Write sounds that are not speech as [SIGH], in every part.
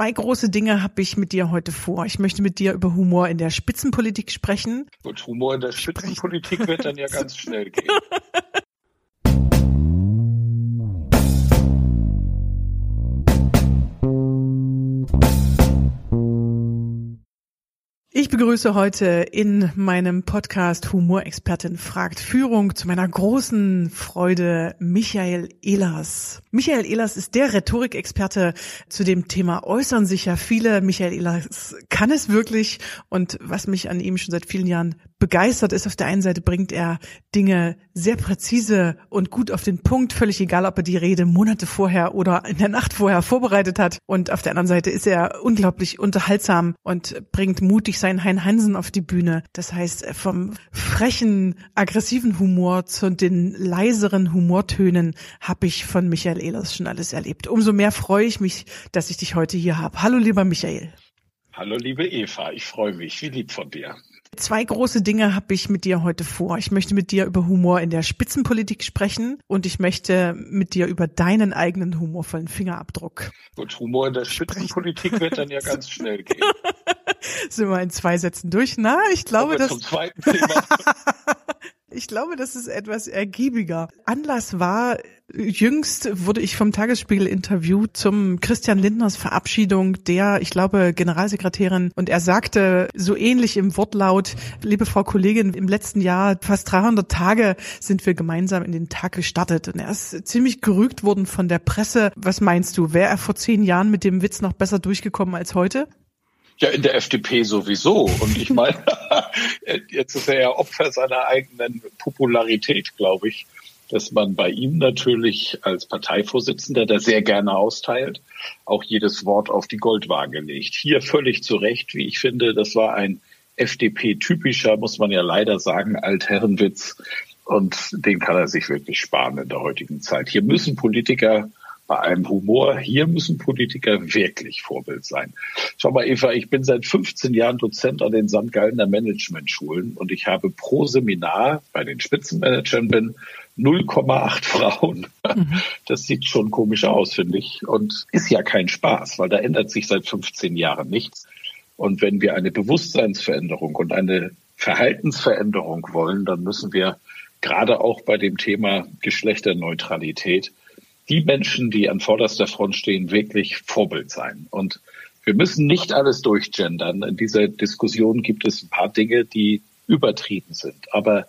Zwei große Dinge habe ich mit dir heute vor. Ich möchte mit dir über Humor in der Spitzenpolitik sprechen. Und Humor in der Spitzenpolitik wird dann ja [LAUGHS] ganz schnell gehen. Begrüße heute in meinem Podcast Humorexpertin fragt Führung zu meiner großen Freude Michael Ehlers. Michael Ehlers ist der Rhetorikexperte zu dem Thema äußern sich ja viele. Michael Ehlers kann es wirklich und was mich an ihm schon seit vielen Jahren begeistert ist. Auf der einen Seite bringt er Dinge sehr präzise und gut auf den Punkt, völlig egal, ob er die Rede Monate vorher oder in der Nacht vorher vorbereitet hat. Und auf der anderen Seite ist er unglaublich unterhaltsam und bringt mutig seinen Hein Hansen auf die Bühne. Das heißt, vom frechen, aggressiven Humor zu den leiseren Humortönen habe ich von Michael Ehlers schon alles erlebt. Umso mehr freue ich mich, dass ich dich heute hier habe. Hallo, lieber Michael. Hallo, liebe Eva. Ich freue mich. Wie lieb von dir. Zwei große Dinge habe ich mit dir heute vor. Ich möchte mit dir über Humor in der Spitzenpolitik sprechen und ich möchte mit dir über deinen eigenen humorvollen Fingerabdruck. Gut, Humor in der Spitzenpolitik wird dann ja [LAUGHS] ganz schnell gehen. Sind wir in zwei Sätzen durch? Na, ich glaube, dass. Zum zweiten Thema. [LAUGHS] Ich glaube, das ist etwas ergiebiger. Anlass war, jüngst wurde ich vom Tagesspiegel interviewt zum Christian Lindners Verabschiedung der, ich glaube, Generalsekretärin. Und er sagte so ähnlich im Wortlaut, liebe Frau Kollegin, im letzten Jahr, fast 300 Tage sind wir gemeinsam in den Tag gestartet. Und er ist ziemlich gerügt worden von der Presse. Was meinst du? Wäre er vor zehn Jahren mit dem Witz noch besser durchgekommen als heute? Ja, in der FDP sowieso. Und ich meine, [LAUGHS] [LAUGHS] jetzt ist er ja Opfer seiner eigenen Popularität, glaube ich, dass man bei ihm natürlich als Parteivorsitzender, der sehr gerne austeilt, auch jedes Wort auf die Goldwaage legt. Hier völlig zu Recht, wie ich finde, das war ein FDP-typischer, muss man ja leider sagen, Altherrenwitz. Und den kann er sich wirklich sparen in der heutigen Zeit. Hier müssen Politiker bei allem Humor. Hier müssen Politiker wirklich Vorbild sein. Schau mal, Eva, ich bin seit 15 Jahren Dozent an den St. Gallner Management-Schulen und ich habe pro Seminar bei den Spitzenmanagern bin 0,8 [LAUGHS] Frauen. Mhm. Das sieht schon komisch aus, finde ich. Und ist ja kein Spaß, weil da ändert sich seit 15 Jahren nichts. Und wenn wir eine Bewusstseinsveränderung und eine Verhaltensveränderung wollen, dann müssen wir gerade auch bei dem Thema Geschlechterneutralität die Menschen, die an vorderster Front stehen, wirklich Vorbild sein. Und wir müssen nicht alles durchgendern. In dieser Diskussion gibt es ein paar Dinge, die übertrieben sind. Aber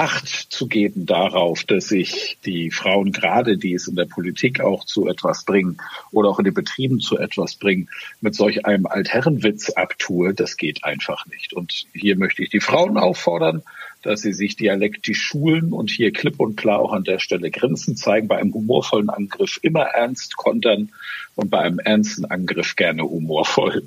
Acht zu geben darauf, dass sich die Frauen gerade, die es in der Politik auch zu etwas bringen oder auch in den Betrieben zu etwas bringen, mit solch einem Altherrenwitz abtue, das geht einfach nicht. Und hier möchte ich die Frauen auffordern, dass sie sich dialektisch schulen und hier klipp und klar auch an der Stelle Grenzen zeigen, bei einem humorvollen Angriff immer ernst kontern und bei einem ernsten Angriff gerne humorvoll.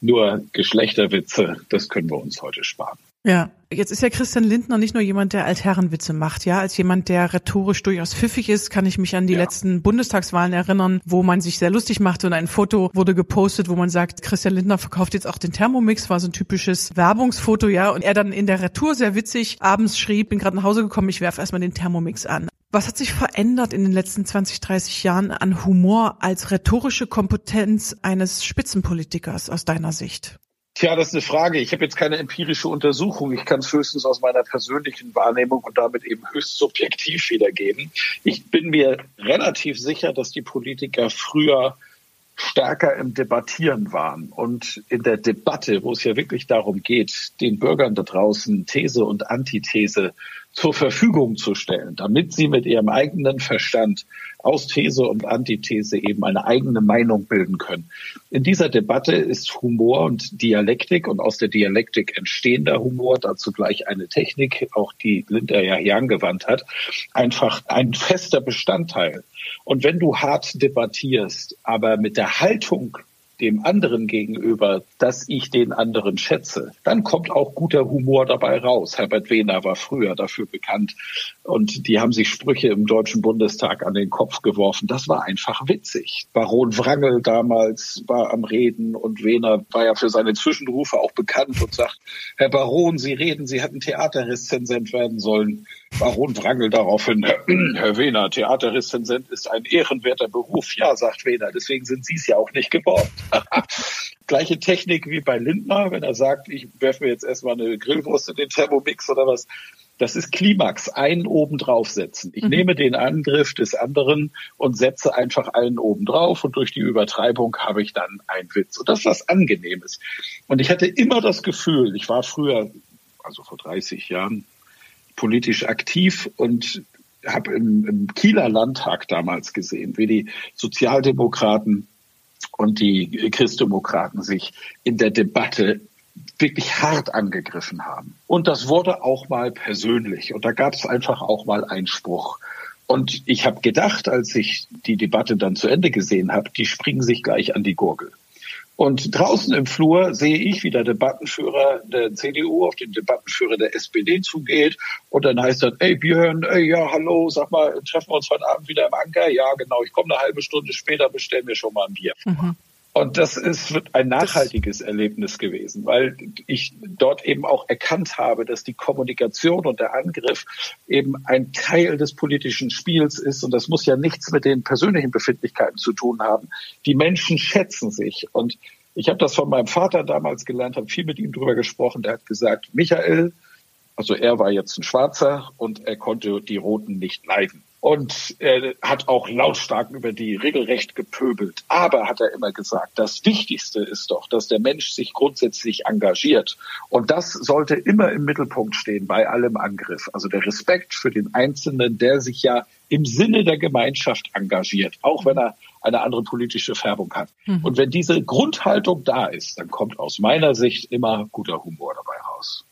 Nur Geschlechterwitze, das können wir uns heute sparen. Ja, jetzt ist ja Christian Lindner nicht nur jemand, der Altherrenwitze macht, ja, als jemand, der rhetorisch durchaus pfiffig ist, kann ich mich an die ja. letzten Bundestagswahlen erinnern, wo man sich sehr lustig machte und ein Foto wurde gepostet, wo man sagt, Christian Lindner verkauft jetzt auch den Thermomix, war so ein typisches Werbungsfoto, ja, und er dann in der Retour sehr witzig abends schrieb, bin gerade nach Hause gekommen, ich werfe erstmal den Thermomix an. Was hat sich verändert in den letzten 20, 30 Jahren an Humor als rhetorische Kompetenz eines Spitzenpolitikers aus deiner Sicht? Tja, das ist eine Frage. Ich habe jetzt keine empirische Untersuchung. Ich kann es höchstens aus meiner persönlichen Wahrnehmung und damit eben höchst subjektiv wiedergeben. Ich bin mir relativ sicher, dass die Politiker früher stärker im Debattieren waren und in der Debatte, wo es ja wirklich darum geht, den Bürgern da draußen These und Antithese zur Verfügung zu stellen, damit sie mit ihrem eigenen Verstand aus These und Antithese eben eine eigene Meinung bilden können. In dieser Debatte ist Humor und Dialektik und aus der Dialektik entstehender Humor, dazu gleich eine Technik, auch die Linda ja hier angewandt hat, einfach ein fester Bestandteil. Und wenn du hart debattierst, aber mit der Haltung dem anderen gegenüber, dass ich den anderen schätze, dann kommt auch guter Humor dabei raus. Herbert Wehner war früher dafür bekannt und die haben sich Sprüche im Deutschen Bundestag an den Kopf geworfen. Das war einfach witzig. Baron Wrangel damals war am Reden und Wehner war ja für seine Zwischenrufe auch bekannt und sagt, Herr Baron, Sie reden, Sie hätten Theaterrezensent werden sollen. Baron Wrangel daraufhin, [CLEARS THROAT] Herr Wehner, Theaterrezensent ist ein ehrenwerter Beruf. Ja, sagt Wehner, deswegen sind Sie es ja auch nicht geworden. [LAUGHS] Gleiche Technik wie bei Lindner, wenn er sagt, ich werfe mir jetzt erstmal eine Grillwurst in den Thermomix oder was. Das ist Klimax, einen oben draufsetzen. Ich mhm. nehme den Angriff des anderen und setze einfach einen oben drauf und durch die Übertreibung habe ich dann einen Witz. Und das ist was Angenehmes. Und ich hatte immer das Gefühl, ich war früher, also vor 30 Jahren, politisch aktiv und habe im, im Kieler Landtag damals gesehen, wie die Sozialdemokraten und die Christdemokraten sich in der Debatte wirklich hart angegriffen haben. Und das wurde auch mal persönlich. Und da gab es einfach auch mal einen Spruch. Und ich habe gedacht, als ich die Debatte dann zu Ende gesehen habe, die springen sich gleich an die Gurgel. Und draußen im Flur sehe ich, wie der Debattenführer der CDU auf den Debattenführer der SPD zugeht. Und dann heißt das, ey Björn, ey, ja, hallo, sag mal, treffen wir uns heute Abend wieder im Anker? Ja, genau, ich komme eine halbe Stunde später, bestellen wir schon mal ein Bier. Mhm. Und das ist ein nachhaltiges das Erlebnis gewesen, weil ich dort eben auch erkannt habe, dass die Kommunikation und der Angriff eben ein Teil des politischen Spiels ist. Und das muss ja nichts mit den persönlichen Befindlichkeiten zu tun haben. Die Menschen schätzen sich. Und ich habe das von meinem Vater damals gelernt, habe viel mit ihm drüber gesprochen. Der hat gesagt, Michael, also er war jetzt ein Schwarzer und er konnte die Roten nicht leiden und er hat auch lautstark über die regelrecht gepöbelt. Aber hat er immer gesagt, das Wichtigste ist doch, dass der Mensch sich grundsätzlich engagiert. Und das sollte immer im Mittelpunkt stehen bei allem Angriff. Also der Respekt für den Einzelnen, der sich ja im Sinne der Gemeinschaft engagiert, auch wenn er eine andere politische Färbung hat. Mhm. Und wenn diese Grundhaltung da ist, dann kommt aus meiner Sicht immer guter Humor dabei raus.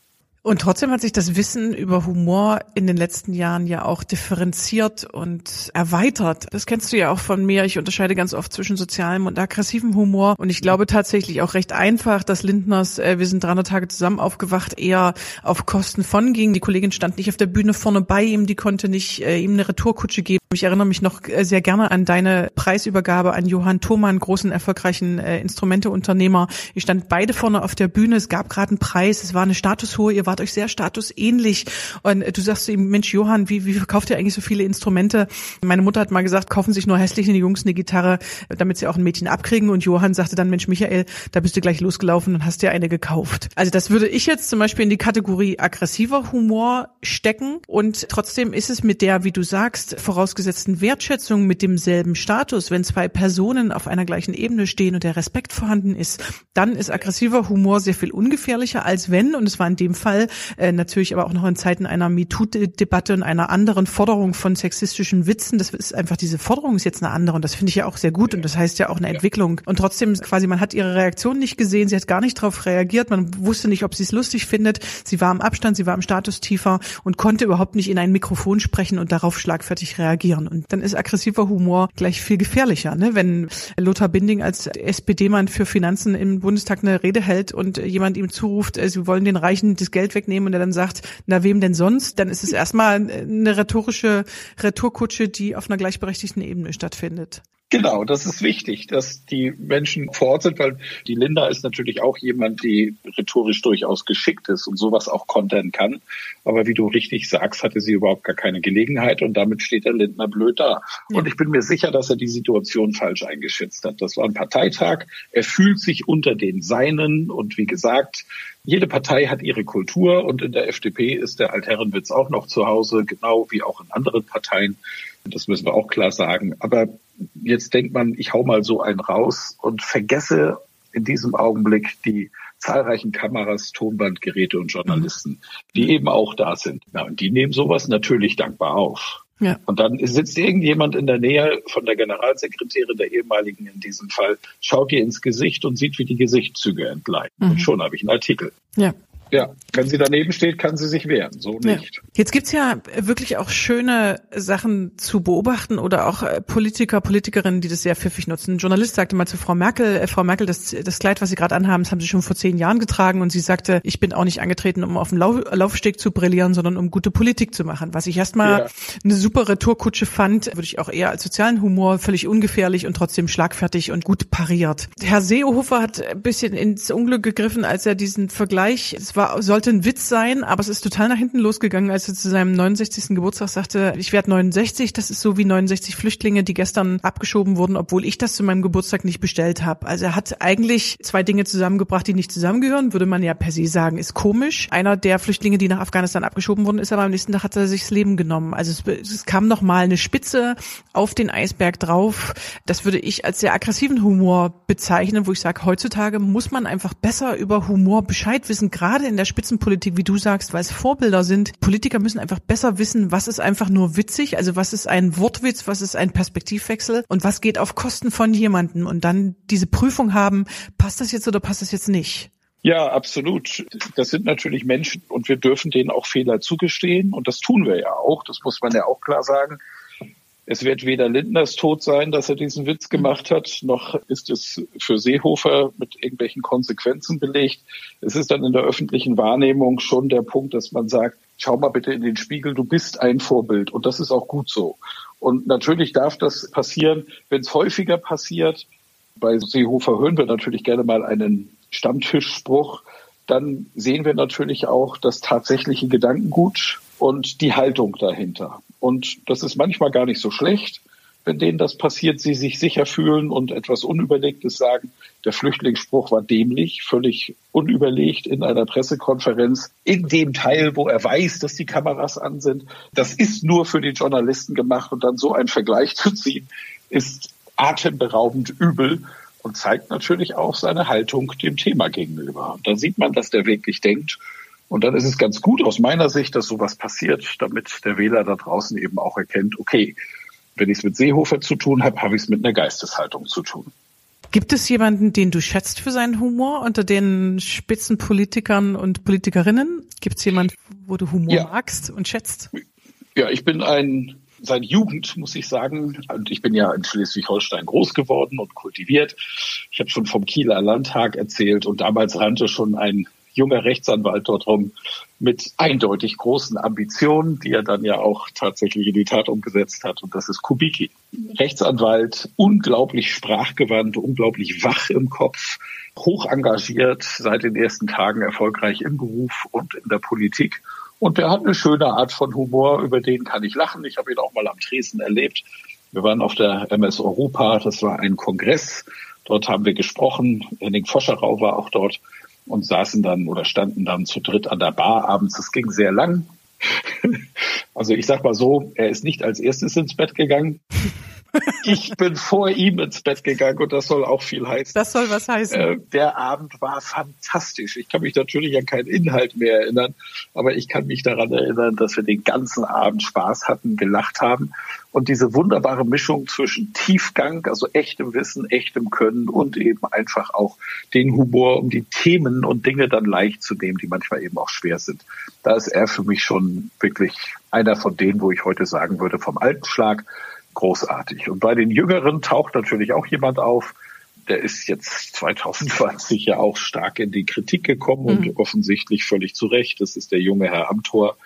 Und trotzdem hat sich das Wissen über Humor in den letzten Jahren ja auch differenziert und erweitert. Das kennst du ja auch von mir. Ich unterscheide ganz oft zwischen sozialem und aggressivem Humor. Und ich glaube tatsächlich auch recht einfach, dass Lindners äh, Wir sind 300 Tage zusammen aufgewacht eher auf Kosten von ging. Die Kollegin stand nicht auf der Bühne vorne bei ihm, die konnte nicht äh, ihm eine Retourkutsche geben. Ich erinnere mich noch äh, sehr gerne an deine Preisübergabe an Johann Thoman, großen erfolgreichen äh, Instrumenteunternehmer. Ihr stand beide vorne auf der Bühne. Es gab gerade einen Preis. Es war eine Statushohe. Ihr wart euch sehr statusähnlich. Und du sagst zu ihm, Mensch, Johann, wie, wie verkauft ihr eigentlich so viele Instrumente? Meine Mutter hat mal gesagt, kaufen sich nur hässliche Jungs eine Gitarre, damit sie auch ein Mädchen abkriegen. Und Johann sagte dann, Mensch, Michael, da bist du gleich losgelaufen und hast dir eine gekauft. Also das würde ich jetzt zum Beispiel in die Kategorie aggressiver Humor stecken. Und trotzdem ist es mit der, wie du sagst, vorausgesetzten Wertschätzung mit demselben Status, wenn zwei Personen auf einer gleichen Ebene stehen und der Respekt vorhanden ist, dann ist aggressiver Humor sehr viel ungefährlicher, als wenn, und es war in dem Fall äh, natürlich aber auch noch in Zeiten einer MeToo-Debatte und einer anderen Forderung von sexistischen Witzen. Das ist einfach, diese Forderung ist jetzt eine andere und das finde ich ja auch sehr gut und das heißt ja auch eine Entwicklung. Und trotzdem quasi, man hat ihre Reaktion nicht gesehen, sie hat gar nicht darauf reagiert, man wusste nicht, ob sie es lustig findet. Sie war im Abstand, sie war im Status tiefer und konnte überhaupt nicht in ein Mikrofon sprechen und darauf schlagfertig reagieren. Und dann ist aggressiver Humor gleich viel gefährlicher, ne? wenn Lothar Binding als SPD-Mann für Finanzen im Bundestag eine Rede hält und jemand ihm zuruft, äh, sie wollen den Reichen das Geld wegnehmen und er dann sagt, na wem denn sonst, dann ist es erstmal eine rhetorische Retourkutsche, die auf einer gleichberechtigten Ebene stattfindet. Genau, das ist wichtig, dass die Menschen vor Ort sind, weil die Linda ist natürlich auch jemand, die rhetorisch durchaus geschickt ist und sowas auch kontern kann. Aber wie du richtig sagst, hatte sie überhaupt gar keine Gelegenheit und damit steht der Lindner blöd da. Ja. Und ich bin mir sicher, dass er die Situation falsch eingeschätzt hat. Das war ein Parteitag. Er fühlt sich unter den Seinen und wie gesagt, jede Partei hat ihre Kultur und in der FDP ist der Altherrenwitz auch noch zu Hause, genau wie auch in anderen Parteien. Das müssen wir auch klar sagen. Aber jetzt denkt man, ich hau mal so einen raus und vergesse in diesem Augenblick die zahlreichen Kameras, Tonbandgeräte und Journalisten, die eben auch da sind. Ja, und die nehmen sowas natürlich dankbar auf. Ja. Und dann sitzt irgendjemand in der Nähe von der Generalsekretärin der ehemaligen in diesem Fall, schaut ihr ins Gesicht und sieht, wie die Gesichtszüge entgleiten. Mhm. Und schon habe ich einen Artikel. Ja. Ja, wenn sie daneben steht, kann sie sich wehren, so nicht. Ja. Jetzt gibt's ja wirklich auch schöne Sachen zu beobachten oder auch äh, Politiker, Politikerinnen, die das sehr pfiffig nutzen. Ein Journalist sagte mal zu Frau Merkel, äh, Frau Merkel, das, das Kleid, was Sie gerade anhaben, das haben Sie schon vor zehn Jahren getragen und sie sagte, ich bin auch nicht angetreten, um auf dem Lauf, Laufsteg zu brillieren, sondern um gute Politik zu machen. Was ich erstmal ja. eine super Retourkutsche fand, würde ich auch eher als sozialen Humor völlig ungefährlich und trotzdem schlagfertig und gut pariert. Herr Seehofer hat ein bisschen ins Unglück gegriffen, als er diesen Vergleich, es war, sollte ein Witz sein, aber es ist total nach hinten losgegangen, als er zu seinem 69. Geburtstag sagte, ich werde 69, das ist so wie 69 Flüchtlinge, die gestern abgeschoben wurden, obwohl ich das zu meinem Geburtstag nicht bestellt habe. Also er hat eigentlich zwei Dinge zusammengebracht, die nicht zusammengehören, würde man ja per se sagen, ist komisch. Einer der Flüchtlinge, die nach Afghanistan abgeschoben wurden, ist aber am nächsten Tag hat er sich das Leben genommen. Also es, es kam noch mal eine Spitze auf den Eisberg drauf. Das würde ich als sehr aggressiven Humor bezeichnen, wo ich sage, heutzutage muss man einfach besser über Humor Bescheid wissen, gerade in der Spitzenpolitik, wie du sagst, weil es Vorbilder sind. Politiker müssen einfach besser wissen, was ist einfach nur witzig, also was ist ein Wortwitz, was ist ein Perspektivwechsel und was geht auf Kosten von jemandem und dann diese Prüfung haben, passt das jetzt oder passt das jetzt nicht? Ja, absolut. Das sind natürlich Menschen und wir dürfen denen auch Fehler zugestehen und das tun wir ja auch, das muss man ja auch klar sagen. Es wird weder Lindners Tod sein, dass er diesen Witz gemacht hat, noch ist es für Seehofer mit irgendwelchen Konsequenzen belegt. Es ist dann in der öffentlichen Wahrnehmung schon der Punkt, dass man sagt, schau mal bitte in den Spiegel, du bist ein Vorbild und das ist auch gut so. Und natürlich darf das passieren, wenn es häufiger passiert. Bei Seehofer hören wir natürlich gerne mal einen Stammtischspruch. Dann sehen wir natürlich auch das tatsächliche Gedankengut und die Haltung dahinter. Und das ist manchmal gar nicht so schlecht, wenn denen das passiert, sie sich sicher fühlen und etwas Unüberlegtes sagen. Der Flüchtlingsspruch war dämlich, völlig unüberlegt in einer Pressekonferenz, in dem Teil, wo er weiß, dass die Kameras an sind. Das ist nur für die Journalisten gemacht und dann so einen Vergleich zu ziehen, ist atemberaubend übel und zeigt natürlich auch seine Haltung dem Thema gegenüber. Und da sieht man, dass der wirklich denkt und dann ist es ganz gut aus meiner Sicht, dass sowas passiert, damit der Wähler da draußen eben auch erkennt, okay, wenn ich es mit Seehofer zu tun habe, habe ich es mit einer Geisteshaltung zu tun. Gibt es jemanden, den du schätzt für seinen Humor unter den Spitzenpolitikern und Politikerinnen? Gibt es jemanden, wo du Humor ja. magst und schätzt? Ja, ich bin ein seit Jugend, muss ich sagen. Und ich bin ja in Schleswig-Holstein groß geworden und kultiviert. Ich habe schon vom Kieler Landtag erzählt und damals rannte schon ein junger Rechtsanwalt dort rum mit eindeutig großen Ambitionen, die er dann ja auch tatsächlich in die Tat umgesetzt hat. Und das ist Kubicki. Rechtsanwalt, unglaublich sprachgewandt, unglaublich wach im Kopf, hoch engagiert, seit den ersten Tagen erfolgreich im Beruf und in der Politik. Und der hat eine schöne Art von Humor, über den kann ich lachen. Ich habe ihn auch mal am Tresen erlebt. Wir waren auf der MS Europa, das war ein Kongress. Dort haben wir gesprochen. Henning Foscherau war auch dort und saßen dann oder standen dann zu dritt an der Bar abends. Es ging sehr lang. [LAUGHS] Also ich sag mal so, er ist nicht als erstes ins Bett gegangen. Ich bin vor ihm ins Bett gegangen und das soll auch viel heißen. Das soll was heißen. Äh, der Abend war fantastisch. Ich kann mich natürlich an keinen Inhalt mehr erinnern, aber ich kann mich daran erinnern, dass wir den ganzen Abend Spaß hatten, gelacht haben und diese wunderbare Mischung zwischen Tiefgang, also echtem Wissen, echtem Können und eben einfach auch den Humor, um die Themen und Dinge dann leicht zu nehmen, die manchmal eben auch schwer sind. Da ist er für mich schon wirklich einer von denen, wo ich heute sagen würde, vom alten Schlag großartig. Und bei den Jüngeren taucht natürlich auch jemand auf, der ist jetzt 2020 ja auch stark in die Kritik gekommen mhm. und offensichtlich völlig zu Recht. Das ist der junge Herr Amthor.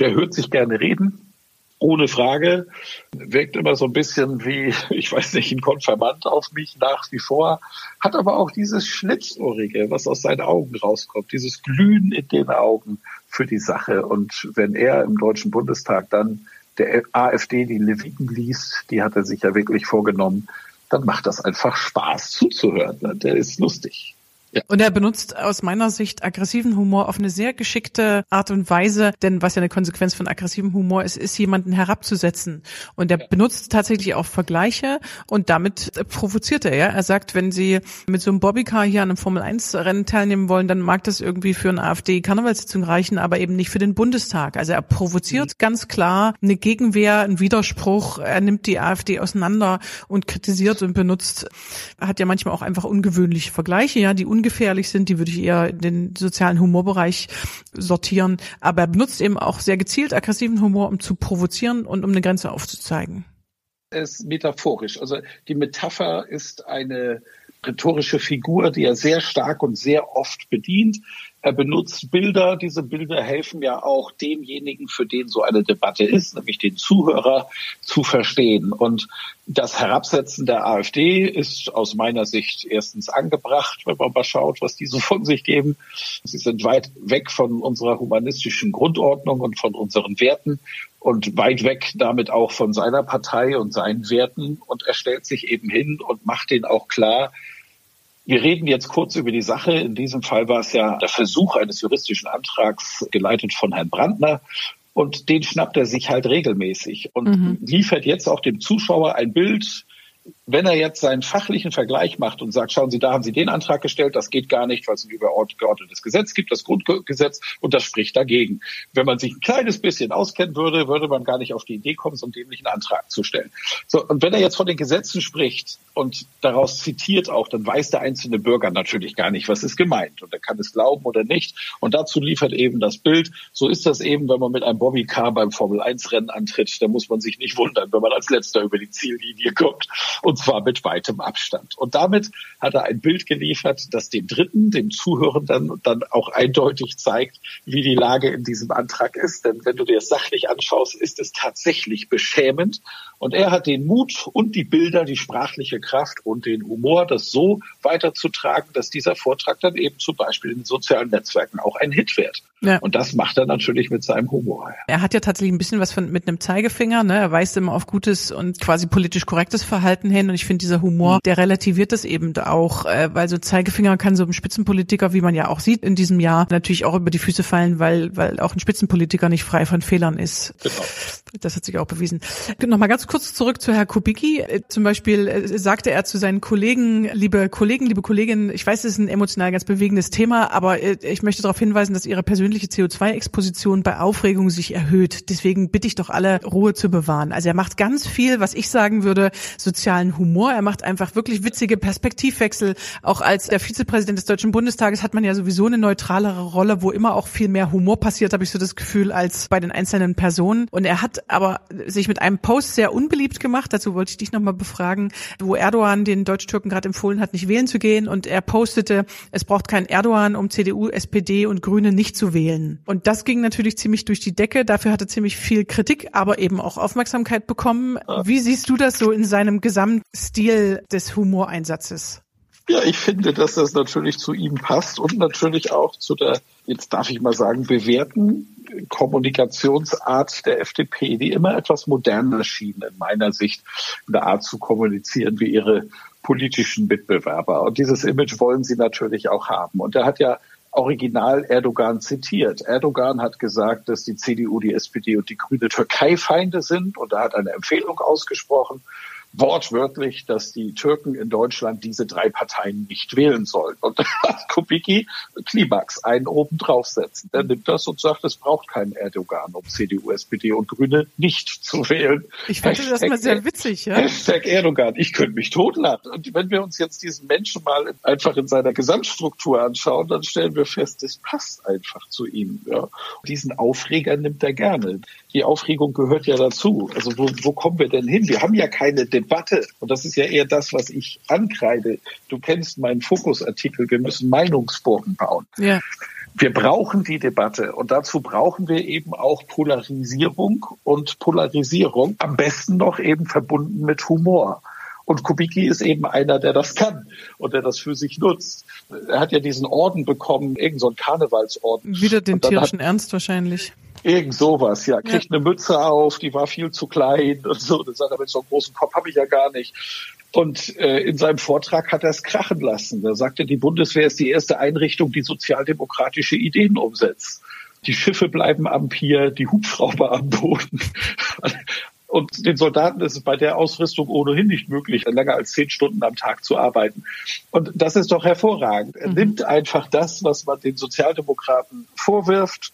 Der hört sich gerne reden, ohne Frage. Wirkt immer so ein bisschen wie, [LAUGHS] ich weiß nicht, ein Konfirmand auf mich nach wie vor. Hat aber auch dieses Schlitzohrige, was aus seinen Augen rauskommt, dieses Glühen in den Augen für die Sache. Und wenn er im Deutschen Bundestag dann der AfD die Leviten liest, die hat er sich ja wirklich vorgenommen, dann macht das einfach Spaß zuzuhören. Der ist lustig. Ja. Und er benutzt aus meiner Sicht aggressiven Humor auf eine sehr geschickte Art und Weise, denn was ja eine Konsequenz von aggressivem Humor ist, ist jemanden herabzusetzen. Und er ja. benutzt tatsächlich auch Vergleiche und damit provoziert er. Ja? Er sagt, wenn Sie mit so einem Bobbycar hier an einem Formel-1-Rennen teilnehmen wollen, dann mag das irgendwie für eine AfD-Karnevalssitzung reichen, aber eben nicht für den Bundestag. Also er provoziert mhm. ganz klar eine Gegenwehr, einen Widerspruch. Er nimmt die AfD auseinander und kritisiert und benutzt, hat ja manchmal auch einfach ungewöhnliche Vergleiche, ja, die ungefährlich sind. Die würde ich eher in den sozialen Humorbereich sortieren. Aber er benutzt eben auch sehr gezielt aggressiven Humor, um zu provozieren und um eine Grenze aufzuzeigen. Es ist metaphorisch. Also die Metapher ist eine rhetorische Figur, die er sehr stark und sehr oft bedient. Er benutzt Bilder. Diese Bilder helfen ja auch demjenigen, für den so eine Debatte ist, nämlich den Zuhörer zu verstehen. Und das Herabsetzen der AfD ist aus meiner Sicht erstens angebracht, wenn man mal schaut, was die so von sich geben. Sie sind weit weg von unserer humanistischen Grundordnung und von unseren Werten und weit weg damit auch von seiner Partei und seinen Werten. Und er stellt sich eben hin und macht den auch klar, wir reden jetzt kurz über die Sache. In diesem Fall war es ja der Versuch eines juristischen Antrags, geleitet von Herrn Brandner. Und den schnappt er sich halt regelmäßig und mhm. liefert jetzt auch dem Zuschauer ein Bild, wenn er jetzt seinen fachlichen Vergleich macht und sagt, schauen Sie, da haben Sie den Antrag gestellt, das geht gar nicht, weil es ein übergeordnetes Gesetz gibt, das Grundgesetz, und das spricht dagegen. Wenn man sich ein kleines bisschen auskennen würde, würde man gar nicht auf die Idee kommen, so einen dämlichen Antrag zu stellen. So, und wenn er jetzt von den Gesetzen spricht und daraus zitiert auch, dann weiß der einzelne Bürger natürlich gar nicht, was ist gemeint. Und er kann es glauben oder nicht. Und dazu liefert eben das Bild. So ist das eben, wenn man mit einem Bobbycar beim Formel-1-Rennen antritt, da muss man sich nicht wundern, wenn man als letzter über die Ziellinie kommt. Und zwar mit weitem Abstand. Und damit hat er ein Bild geliefert, das dem Dritten, dem Zuhörenden dann auch eindeutig zeigt, wie die Lage in diesem Antrag ist. Denn wenn du dir das sachlich anschaust, ist es tatsächlich beschämend. Und er hat den Mut und die Bilder, die sprachliche Kraft und den Humor, das so weiterzutragen, dass dieser Vortrag dann eben zum Beispiel in sozialen Netzwerken auch ein Hit wird. Ja. Und das macht er natürlich mit seinem Humor. Er hat ja tatsächlich ein bisschen was von mit einem Zeigefinger, ne? Er weist immer auf gutes und quasi politisch korrektes Verhalten hin. Und ich finde, dieser Humor, mhm. der relativiert das eben auch, äh, weil so Zeigefinger kann so ein Spitzenpolitiker, wie man ja auch sieht in diesem Jahr, natürlich auch über die Füße fallen, weil, weil auch ein Spitzenpolitiker nicht frei von Fehlern ist. Genau. Das hat sich auch bewiesen. Nochmal ganz kurz zurück zu Herr Kubicki. Äh, zum Beispiel äh, sagte er zu seinen Kollegen, liebe Kollegen, liebe Kolleginnen, ich weiß, es ist ein emotional ganz bewegendes Thema, aber äh, ich möchte darauf hinweisen, dass ihre persönliche CO2-Exposition bei Aufregung sich erhöht. Deswegen bitte ich doch alle, Ruhe zu bewahren. Also er macht ganz viel, was ich sagen würde, sozialen Humor. Er macht einfach wirklich witzige Perspektivwechsel. Auch als der Vizepräsident des Deutschen Bundestages hat man ja sowieso eine neutralere Rolle, wo immer auch viel mehr Humor passiert, habe ich so das Gefühl, als bei den einzelnen Personen. Und er hat aber sich mit einem Post sehr unbeliebt gemacht. Dazu wollte ich dich nochmal befragen, wo Erdogan den Deutsch-Türken gerade empfohlen hat, nicht wählen zu gehen. Und er postete, es braucht keinen Erdogan, um CDU, SPD und Grüne nicht zu wählen wählen. Und das ging natürlich ziemlich durch die Decke. Dafür hat er ziemlich viel Kritik, aber eben auch Aufmerksamkeit bekommen. Wie siehst du das so in seinem Gesamtstil des Humoreinsatzes? Ja, ich finde, dass das natürlich zu ihm passt und natürlich auch zu der, jetzt darf ich mal sagen, bewährten Kommunikationsart der FDP, die immer etwas moderner schien in meiner Sicht, in der Art zu kommunizieren wie ihre politischen Mitbewerber. Und dieses Image wollen sie natürlich auch haben. Und er hat ja original Erdogan zitiert. Erdogan hat gesagt, dass die CDU, die SPD und die Grüne Türkei-Feinde sind und er hat eine Empfehlung ausgesprochen wortwörtlich, dass die Türken in Deutschland diese drei Parteien nicht wählen sollen. Und [LAUGHS] da hat Kubicki Klimax einen oben draufsetzen. Der nimmt das und sagt, es braucht keinen Erdogan, um CDU, SPD und Grüne nicht zu wählen. Ich finde das mal sehr witzig, ja. Hashtag Erdogan, ich könnte mich totlachen. Und wenn wir uns jetzt diesen Menschen mal einfach in seiner Gesamtstruktur anschauen, dann stellen wir fest, es passt einfach zu ihm. Ja. Diesen Aufreger nimmt er gerne. Die Aufregung gehört ja dazu. Also wo, wo kommen wir denn hin? Wir haben ja keine Debatte. Und das ist ja eher das, was ich ankreide. Du kennst meinen Fokusartikel. Wir müssen Meinungsburgen bauen. Ja. Wir brauchen die Debatte und dazu brauchen wir eben auch Polarisierung und Polarisierung am besten noch eben verbunden mit Humor. Und Kubicki ist eben einer, der das kann und der das für sich nutzt. Er hat ja diesen Orden bekommen, irgendein so Karnevalsorden. Wieder den tierischen hat, Ernst wahrscheinlich. Irgend sowas, ja. Kriegt ja. eine Mütze auf, die war viel zu klein und so. Dann sagt er, mit so einem großen Kopf habe ich ja gar nicht. Und äh, in seinem Vortrag hat er es krachen lassen. Da sagte, die Bundeswehr ist die erste Einrichtung, die sozialdemokratische Ideen umsetzt. Die Schiffe bleiben am Pier, die Hubschrauber am Boden. [LAUGHS] Und den Soldaten ist es bei der Ausrüstung ohnehin nicht möglich, länger als zehn Stunden am Tag zu arbeiten. Und das ist doch hervorragend. Er mhm. nimmt einfach das, was man den Sozialdemokraten vorwirft,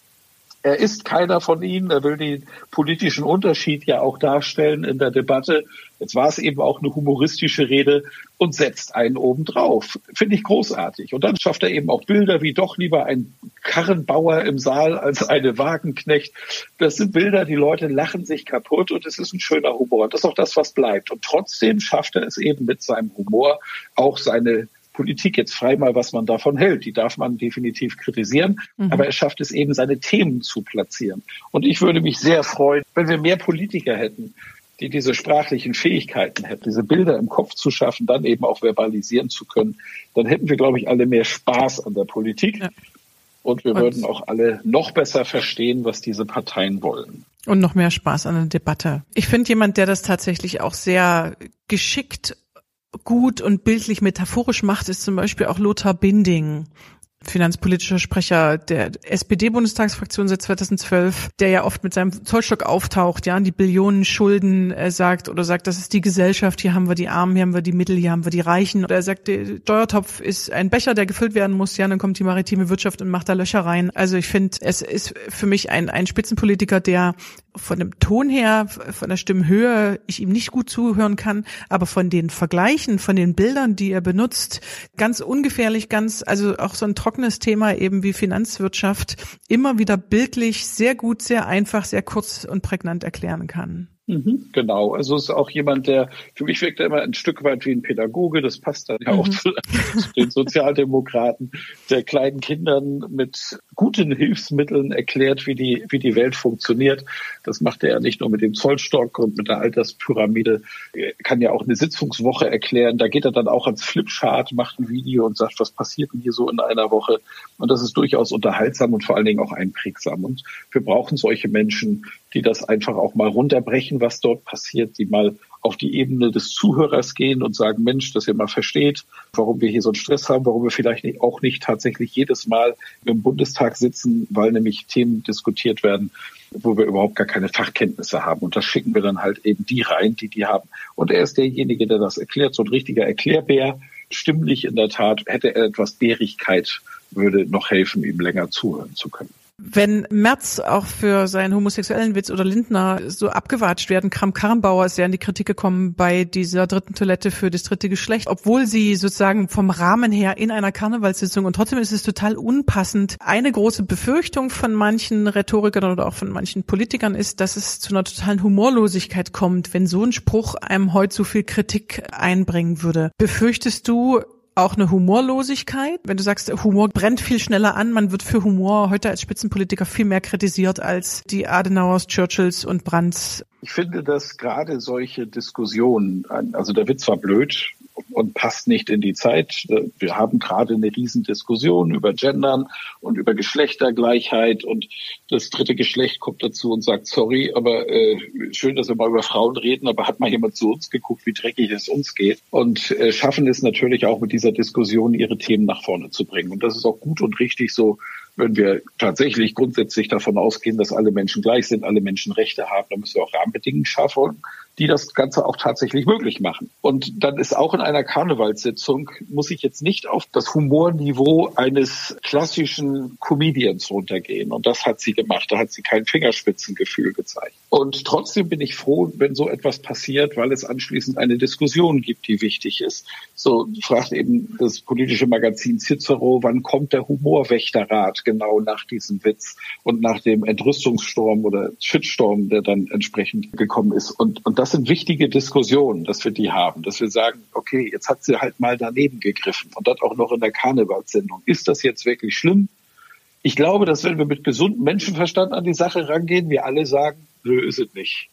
er ist keiner von ihnen. Er will den politischen Unterschied ja auch darstellen in der Debatte. Jetzt war es eben auch eine humoristische Rede und setzt einen obendrauf. Finde ich großartig. Und dann schafft er eben auch Bilder wie doch lieber ein Karrenbauer im Saal als eine Wagenknecht. Das sind Bilder, die Leute lachen sich kaputt und es ist ein schöner Humor. Und das ist auch das, was bleibt. Und trotzdem schafft er es eben mit seinem Humor auch seine Politik jetzt frei mal, was man davon hält. Die darf man definitiv kritisieren, mhm. aber er schafft es eben, seine Themen zu platzieren. Und ich würde mich sehr freuen, wenn wir mehr Politiker hätten, die diese sprachlichen Fähigkeiten hätten, diese Bilder im Kopf zu schaffen, dann eben auch verbalisieren zu können, dann hätten wir, glaube ich, alle mehr Spaß an der Politik. Ja. Und wir und würden auch alle noch besser verstehen, was diese Parteien wollen. Und noch mehr Spaß an der Debatte. Ich finde jemand, der das tatsächlich auch sehr geschickt gut und bildlich metaphorisch macht, ist zum Beispiel auch Lothar Binding finanzpolitischer Sprecher der SPD-Bundestagsfraktion seit 2012, der ja oft mit seinem Zollstock auftaucht, ja, die Billionen Schulden äh, sagt oder sagt, das ist die Gesellschaft, hier haben wir die Armen, hier haben wir die Mittel, hier haben wir die Reichen. Oder er sagt, der Steuertopf ist ein Becher, der gefüllt werden muss, ja, dann kommt die maritime Wirtschaft und macht da Löcher rein. Also ich finde, es ist für mich ein, ein Spitzenpolitiker, der von dem Ton her, von der Stimmhöhe ich ihm nicht gut zuhören kann, aber von den Vergleichen, von den Bildern, die er benutzt, ganz ungefährlich, ganz, also auch so ein trockenes Thema eben wie Finanzwirtschaft, immer wieder bildlich, sehr gut, sehr einfach, sehr kurz und prägnant erklären kann. Mhm, genau, also ist auch jemand, der für mich wirkt er immer ein Stück weit wie ein Pädagoge, das passt dann ja mhm. auch zu, zu, den Sozialdemokraten, der kleinen Kindern mit guten Hilfsmitteln erklärt, wie die, wie die Welt funktioniert. Das macht er ja nicht nur mit dem Zollstock und mit der Alterspyramide, er kann ja auch eine Sitzungswoche erklären. Da geht er dann auch ans Flipchart, macht ein Video und sagt, was passiert denn hier so in einer Woche? Und das ist durchaus unterhaltsam und vor allen Dingen auch einprägsam. Und wir brauchen solche Menschen, die das einfach auch mal runterbrechen, was dort passiert, die mal auf die Ebene des Zuhörers gehen und sagen, Mensch, dass ihr mal versteht, warum wir hier so einen Stress haben, warum wir vielleicht auch nicht tatsächlich jedes Mal im Bundestag sitzen, weil nämlich Themen diskutiert werden, wo wir überhaupt gar keine Fachkenntnisse haben. Und da schicken wir dann halt eben die rein, die die haben. Und er ist derjenige, der das erklärt, so ein richtiger Erklärbär. Stimmlich in der Tat hätte er etwas Bärigkeit, würde noch helfen, ihm länger zuhören zu können. Wenn Merz auch für seinen homosexuellen Witz oder Lindner so abgewatscht werden, Kram Karrenbauer ist ja in die Kritik gekommen bei dieser dritten Toilette für das dritte Geschlecht, obwohl sie sozusagen vom Rahmen her in einer Karnevalssitzung und trotzdem ist es total unpassend. Eine große Befürchtung von manchen Rhetorikern oder auch von manchen Politikern ist, dass es zu einer totalen Humorlosigkeit kommt, wenn so ein Spruch einem heute so viel Kritik einbringen würde. Befürchtest du, auch eine Humorlosigkeit. Wenn du sagst, Humor brennt viel schneller an, man wird für Humor heute als Spitzenpolitiker viel mehr kritisiert als die Adenauers, Churchills und Brandts. Ich finde, dass gerade solche Diskussionen, also der Witz war blöd, und passt nicht in die Zeit. Wir haben gerade eine Riesendiskussion über Gendern und über Geschlechtergleichheit und das dritte Geschlecht kommt dazu und sagt, sorry, aber äh, schön, dass wir mal über Frauen reden, aber hat mal jemand zu uns geguckt, wie dreckig es uns geht und äh, schaffen es natürlich auch mit dieser Diskussion, ihre Themen nach vorne zu bringen. Und das ist auch gut und richtig so, wenn wir tatsächlich grundsätzlich davon ausgehen, dass alle Menschen gleich sind, alle Menschen Rechte haben, dann müssen wir auch Rahmenbedingungen schaffen, die das Ganze auch tatsächlich möglich machen. Und dann ist auch in einer Karnevalssitzung, muss ich jetzt nicht auf das Humorniveau eines klassischen Comedians runtergehen. Und das hat sie gemacht. Da hat sie kein Fingerspitzengefühl gezeigt. Und trotzdem bin ich froh, wenn so etwas passiert, weil es anschließend eine Diskussion gibt, die wichtig ist. So fragt eben das politische Magazin Cicero, wann kommt der Humorwächterrat genau nach diesem Witz und nach dem Entrüstungssturm oder Shitstorm, der dann entsprechend gekommen ist. Und, und das das sind wichtige Diskussionen, dass wir die haben, dass wir sagen, okay, jetzt hat sie halt mal daneben gegriffen und das auch noch in der Karnevalssendung. Ist das jetzt wirklich schlimm? Ich glaube, dass wenn wir mit gesundem Menschenverstand an die Sache rangehen, wir alle sagen, nö, ist es nicht.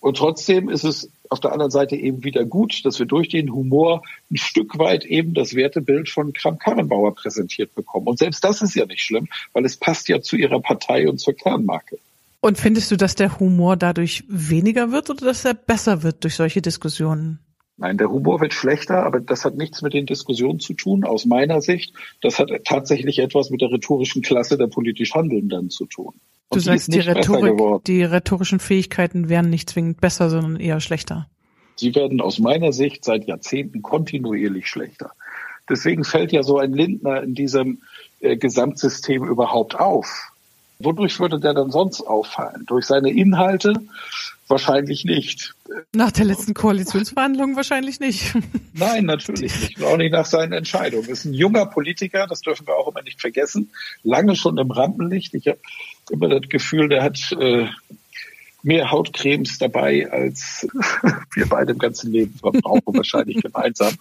Und trotzdem ist es auf der anderen Seite eben wieder gut, dass wir durch den Humor ein Stück weit eben das Wertebild von Kram-Karrenbauer präsentiert bekommen. Und selbst das ist ja nicht schlimm, weil es passt ja zu ihrer Partei und zur Kernmarke. Und findest du, dass der Humor dadurch weniger wird oder dass er besser wird durch solche Diskussionen? Nein, der Humor wird schlechter, aber das hat nichts mit den Diskussionen zu tun, aus meiner Sicht. Das hat tatsächlich etwas mit der rhetorischen Klasse der politisch Handelnden zu tun. Und du sagst, die, Rhetorik, die rhetorischen Fähigkeiten wären nicht zwingend besser, sondern eher schlechter. Sie werden aus meiner Sicht seit Jahrzehnten kontinuierlich schlechter. Deswegen fällt ja so ein Lindner in diesem äh, Gesamtsystem überhaupt auf Wodurch würde der dann sonst auffallen? Durch seine Inhalte? Wahrscheinlich nicht. Nach der letzten Koalitionsverhandlung wahrscheinlich nicht. [LAUGHS] Nein, natürlich nicht. auch nicht nach seinen Entscheidungen. Ist ein junger Politiker, das dürfen wir auch immer nicht vergessen. Lange schon im Rampenlicht. Ich habe immer das Gefühl, der hat äh, mehr Hautcremes dabei, als [LAUGHS] wir beide im ganzen Leben verbrauchen, wahrscheinlich gemeinsam.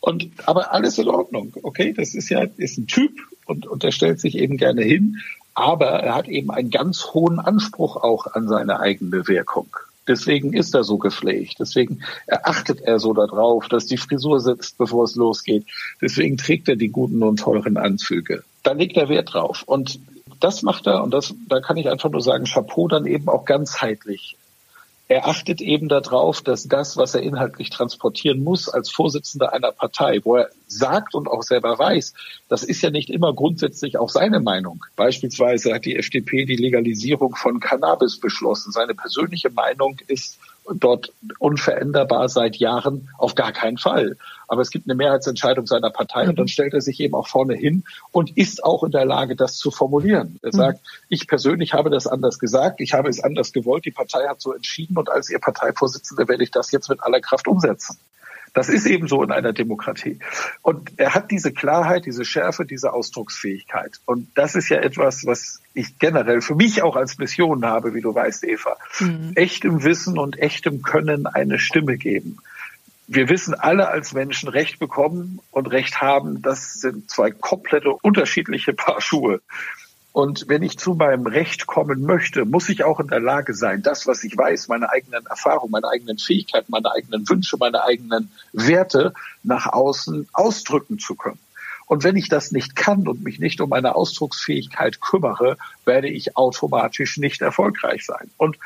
Und aber alles in Ordnung, okay? Das ist ja ist ein Typ und, und der stellt sich eben gerne hin, aber er hat eben einen ganz hohen Anspruch auch an seine eigene Wirkung. Deswegen ist er so gepflegt. Deswegen achtet er so darauf, dass die Frisur sitzt, bevor es losgeht. Deswegen trägt er die guten und teuren Anzüge. Da legt er Wert drauf. Und das macht er, und das, da kann ich einfach nur sagen, Chapeau dann eben auch ganzheitlich. Er achtet eben darauf, dass das, was er inhaltlich transportieren muss als Vorsitzender einer Partei, wo er sagt und auch selber weiß, das ist ja nicht immer grundsätzlich auch seine Meinung. Beispielsweise hat die FDP die Legalisierung von Cannabis beschlossen. Seine persönliche Meinung ist dort unveränderbar seit Jahren auf gar keinen Fall. Aber es gibt eine Mehrheitsentscheidung seiner Partei und dann stellt er sich eben auch vorne hin und ist auch in der Lage, das zu formulieren. Er mhm. sagt, ich persönlich habe das anders gesagt, ich habe es anders gewollt, die Partei hat so entschieden und als ihr Parteivorsitzender werde ich das jetzt mit aller Kraft umsetzen. Das ist eben so in einer Demokratie. Und er hat diese Klarheit, diese Schärfe, diese Ausdrucksfähigkeit. Und das ist ja etwas, was ich generell für mich auch als Mission habe, wie du weißt, Eva. Mhm. Echtem Wissen und echtem Können eine Stimme geben. Wir wissen alle als Menschen, Recht bekommen und Recht haben, das sind zwei komplette unterschiedliche Paar Schuhe. Und wenn ich zu meinem Recht kommen möchte, muss ich auch in der Lage sein, das, was ich weiß, meine eigenen Erfahrungen, meine eigenen Fähigkeiten, meine eigenen Wünsche, meine eigenen Werte nach außen ausdrücken zu können. Und wenn ich das nicht kann und mich nicht um meine Ausdrucksfähigkeit kümmere, werde ich automatisch nicht erfolgreich sein. Und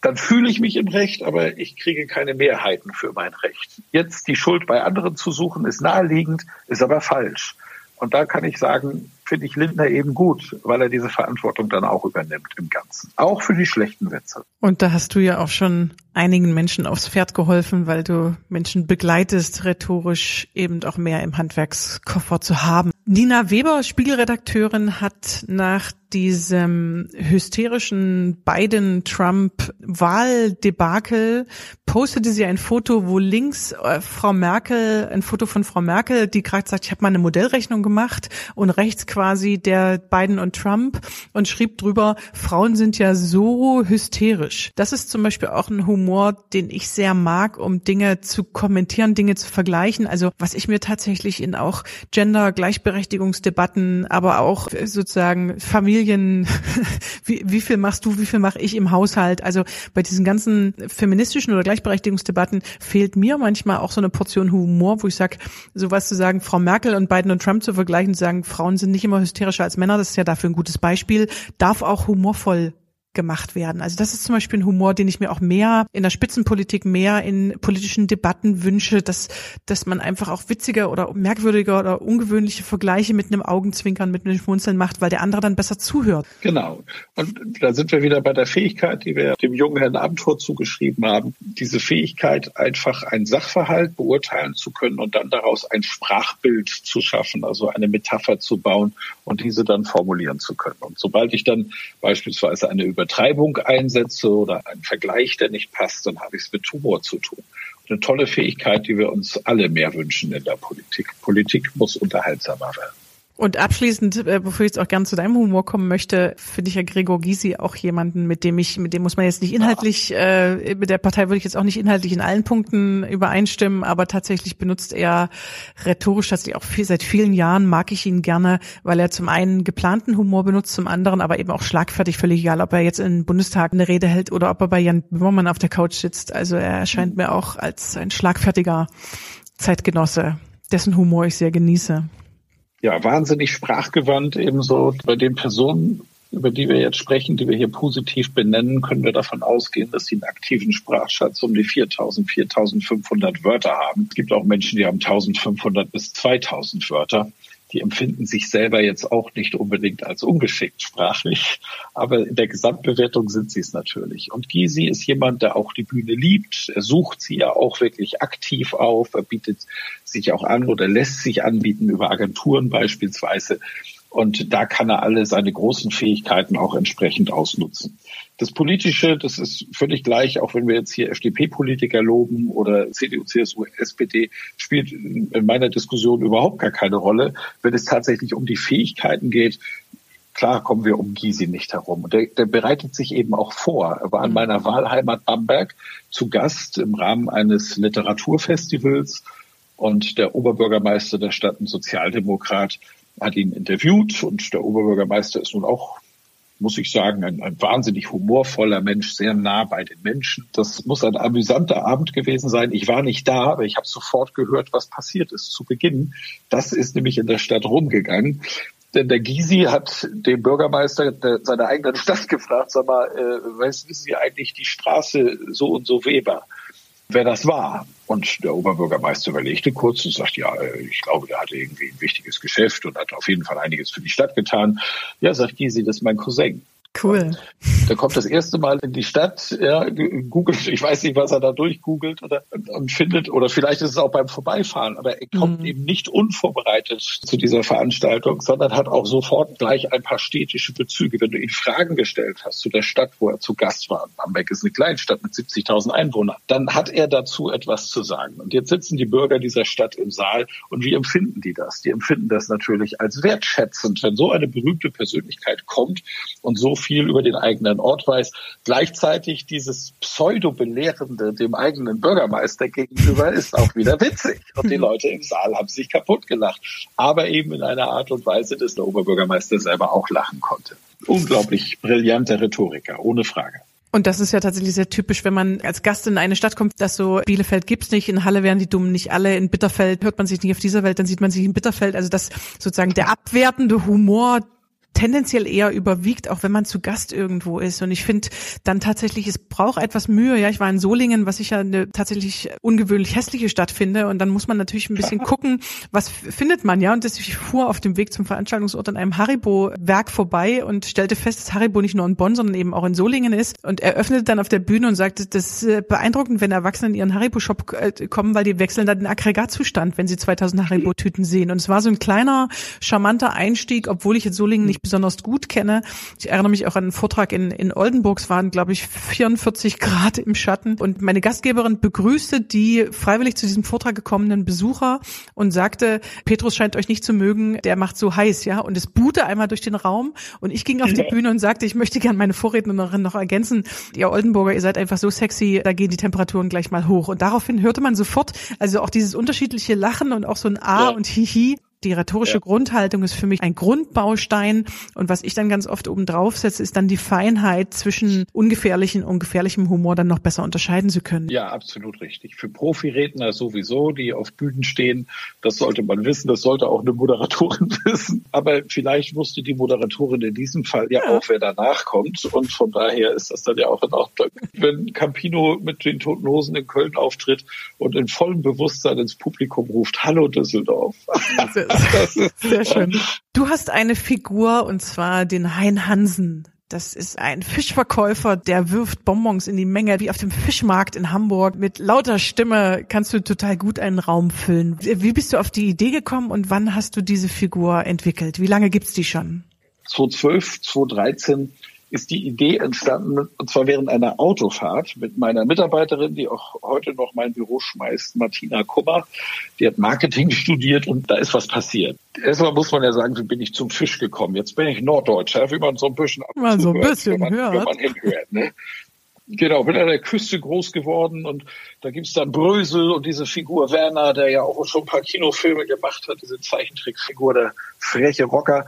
dann fühle ich mich im Recht, aber ich kriege keine Mehrheiten für mein Recht. Jetzt die Schuld bei anderen zu suchen, ist naheliegend, ist aber falsch. Und da kann ich sagen, finde ich Lindner eben gut, weil er diese Verantwortung dann auch übernimmt im Ganzen. Auch für die schlechten Witze. Und da hast du ja auch schon einigen Menschen aufs Pferd geholfen, weil du Menschen begleitest, rhetorisch eben auch mehr im Handwerkskoffer zu haben. Nina Weber, Spiegelredakteurin, hat nach diesem hysterischen Biden-Trump-Wahldebakel postete sie ein Foto, wo links äh, Frau Merkel, ein Foto von Frau Merkel, die gerade sagt, ich habe mal eine Modellrechnung gemacht und rechts quasi der Biden und Trump und schrieb drüber, Frauen sind ja so hysterisch. Das ist zum Beispiel auch ein Humor, den ich sehr mag, um Dinge zu kommentieren, Dinge zu vergleichen. Also was ich mir tatsächlich in auch Gender-Gleichberechtigungsdebatten, aber auch sozusagen Familien, [LAUGHS] wie, wie viel machst du, wie viel mache ich im Haushalt? Also bei diesen ganzen feministischen oder Gleichberechtigungsdebatten fehlt mir manchmal auch so eine Portion Humor, wo ich sage, sowas zu sagen, Frau Merkel und Biden und Trump zu vergleichen, zu sagen, Frauen sind nicht immer hysterischer als Männer, das ist ja dafür ein gutes Beispiel, darf auch humorvoll gemacht werden. Also das ist zum Beispiel ein Humor, den ich mir auch mehr in der Spitzenpolitik, mehr in politischen Debatten wünsche, dass, dass man einfach auch witziger oder merkwürdiger oder ungewöhnliche Vergleiche mit einem Augenzwinkern, mit einem Schmunzeln macht, weil der andere dann besser zuhört. Genau. Und da sind wir wieder bei der Fähigkeit, die wir dem jungen Herrn Abendtor zugeschrieben haben. Diese Fähigkeit, einfach einen Sachverhalt beurteilen zu können und dann daraus ein Sprachbild zu schaffen, also eine Metapher zu bauen und diese dann formulieren zu können. Und sobald ich dann beispielsweise eine Über Übertreibung einsetze oder einen Vergleich, der nicht passt, dann habe ich es mit Humor zu tun. Eine tolle Fähigkeit, die wir uns alle mehr wünschen in der Politik. Politik muss unterhaltsamer werden. Und abschließend, äh, bevor ich jetzt auch gern zu deinem Humor kommen möchte, finde ich ja Gregor Gysi auch jemanden, mit dem ich, mit dem muss man jetzt nicht inhaltlich, äh, mit der Partei würde ich jetzt auch nicht inhaltlich in allen Punkten übereinstimmen, aber tatsächlich benutzt er rhetorisch tatsächlich auch viel, seit vielen Jahren mag ich ihn gerne, weil er zum einen geplanten Humor benutzt, zum anderen aber eben auch schlagfertig, völlig egal, ob er jetzt im Bundestag eine Rede hält oder ob er bei Jan Böhmermann auf der Couch sitzt. Also er erscheint mir auch als ein schlagfertiger Zeitgenosse, dessen Humor ich sehr genieße ja, wahnsinnig sprachgewandt, ebenso bei den Personen, über die wir jetzt sprechen, die wir hier positiv benennen, können wir davon ausgehen, dass sie einen aktiven Sprachschatz um die 4000, 4500 Wörter haben. Es gibt auch Menschen, die haben 1500 bis 2000 Wörter die empfinden sich selber jetzt auch nicht unbedingt als ungeschickt sprachlich, aber in der Gesamtbewertung sind sie es natürlich. Und Gysi ist jemand, der auch die Bühne liebt. Er sucht sie ja auch wirklich aktiv auf. Er bietet sich auch an oder lässt sich anbieten über Agenturen beispielsweise. Und da kann er alle seine großen Fähigkeiten auch entsprechend ausnutzen. Das Politische, das ist völlig gleich, auch wenn wir jetzt hier FDP-Politiker loben oder CDU, CSU, SPD, spielt in meiner Diskussion überhaupt gar keine Rolle. Wenn es tatsächlich um die Fähigkeiten geht, klar kommen wir um Gysi nicht herum. Und der, der bereitet sich eben auch vor. Er war in mhm. meiner Wahlheimat Bamberg zu Gast im Rahmen eines Literaturfestivals und der Oberbürgermeister der Stadt, ein Sozialdemokrat, hat ihn interviewt und der Oberbürgermeister ist nun auch, muss ich sagen, ein, ein wahnsinnig humorvoller Mensch, sehr nah bei den Menschen. Das muss ein amüsanter Abend gewesen sein. Ich war nicht da, aber ich habe sofort gehört, was passiert ist zu Beginn. Das ist nämlich in der Stadt rumgegangen. Denn der Gysi hat den Bürgermeister seiner eigenen Stadt [LAUGHS] gefragt, sag mal, äh, wissen Sie eigentlich die Straße so und so Weber? Wer das war. Und der Oberbürgermeister überlegte kurz und sagt, ja, ich glaube, der hatte irgendwie ein wichtiges Geschäft und hat auf jeden Fall einiges für die Stadt getan. Ja, sagt Gysi, das ist mein Cousin. Cool. Der kommt das erste Mal in die Stadt, ja, googelt, ich weiß nicht, was er da durchgoogelt oder, und findet, oder vielleicht ist es auch beim Vorbeifahren, aber er kommt mhm. eben nicht unvorbereitet zu dieser Veranstaltung, sondern hat auch sofort gleich ein paar städtische Bezüge. Wenn du ihn Fragen gestellt hast zu der Stadt, wo er zu Gast war, Bamberg ist eine Kleinstadt mit 70.000 Einwohnern, dann hat er dazu etwas zu sagen. Und jetzt sitzen die Bürger dieser Stadt im Saal und wie empfinden die das? Die empfinden das natürlich als wertschätzend, wenn so eine berühmte Persönlichkeit kommt und so viel über den eigenen Ort weiß, gleichzeitig dieses Pseudo-Belehrende dem eigenen Bürgermeister gegenüber ist auch wieder [LAUGHS] witzig. Und die Leute im Saal haben sich kaputt gelacht. Aber eben in einer Art und Weise, dass der Oberbürgermeister selber auch lachen konnte. Unglaublich brillanter Rhetoriker, ohne Frage. Und das ist ja tatsächlich sehr typisch, wenn man als Gast in eine Stadt kommt, dass so Bielefeld gibt's nicht, in Halle wären die Dummen nicht alle, in Bitterfeld hört man sich nicht auf dieser Welt, dann sieht man sich in Bitterfeld. Also das sozusagen der abwertende Humor tendenziell eher überwiegt, auch wenn man zu Gast irgendwo ist. Und ich finde dann tatsächlich, es braucht etwas Mühe. Ja, ich war in Solingen, was ich ja eine tatsächlich ungewöhnlich hässliche Stadt finde. Und dann muss man natürlich ein bisschen [LAUGHS] gucken, was findet man, ja. Und das, ich fuhr auf dem Weg zum Veranstaltungsort an einem Haribo-Werk vorbei und stellte fest, dass Haribo nicht nur in Bonn, sondern eben auch in Solingen ist. Und er öffnete dann auf der Bühne und sagte, das ist beeindruckend, wenn Erwachsene in ihren Haribo-Shop äh, kommen, weil die wechseln dann den Aggregatzustand, wenn sie 2000 Haribo-Tüten sehen. Und es war so ein kleiner, charmanter Einstieg, obwohl ich jetzt Solingen nicht besonders gut kenne. Ich erinnere mich auch an einen Vortrag in, in Oldenburg. Es waren, glaube ich, 44 Grad im Schatten. Und meine Gastgeberin begrüßte die freiwillig zu diesem Vortrag gekommenen Besucher und sagte, Petrus scheint euch nicht zu mögen, der macht so heiß, ja. Und es buhte einmal durch den Raum. Und ich ging auf die Bühne und sagte, ich möchte gerne meine Vorrednerin noch ergänzen. Ihr Oldenburger, ihr seid einfach so sexy, da gehen die Temperaturen gleich mal hoch. Und daraufhin hörte man sofort, also auch dieses unterschiedliche Lachen und auch so ein A ja. und Hihi die rhetorische ja. Grundhaltung ist für mich ein Grundbaustein. Und was ich dann ganz oft oben drauf setze, ist dann die Feinheit zwischen ungefährlichen und gefährlichem Humor dann noch besser unterscheiden zu können. Ja, absolut richtig. Für Profiredner sowieso, die auf Bühnen stehen, das sollte man wissen. Das sollte auch eine Moderatorin [LAUGHS] wissen. Aber vielleicht wusste die Moderatorin in diesem Fall ja, ja. auch, wer danach kommt. Und von daher ist das dann ja auch in Ordnung. Wenn Campino mit den Toten Hosen in Köln auftritt und in vollem Bewusstsein ins Publikum ruft, Hallo Düsseldorf. Sehr schön. Du hast eine Figur und zwar den Hein Hansen. Das ist ein Fischverkäufer, der wirft Bonbons in die Menge, wie auf dem Fischmarkt in Hamburg. Mit lauter Stimme kannst du total gut einen Raum füllen. Wie bist du auf die Idee gekommen und wann hast du diese Figur entwickelt? Wie lange gibt's die schon? 2012, 2013 ist die Idee entstanden, und zwar während einer Autofahrt mit meiner Mitarbeiterin, die auch heute noch mein Büro schmeißt, Martina Kummer. Die hat Marketing studiert und da ist was passiert. Erstmal muss man ja sagen, wie bin ich zum Fisch gekommen? Jetzt bin ich Norddeutscher, wie man so ein bisschen Mal so ein bisschen hört, man, hört. Wenn man hinhört ne? Genau, bin an der Küste groß geworden und da gibt's dann Brösel und diese Figur Werner, der ja auch schon ein paar Kinofilme gemacht hat, diese Zeichentrickfigur, der freche Rocker.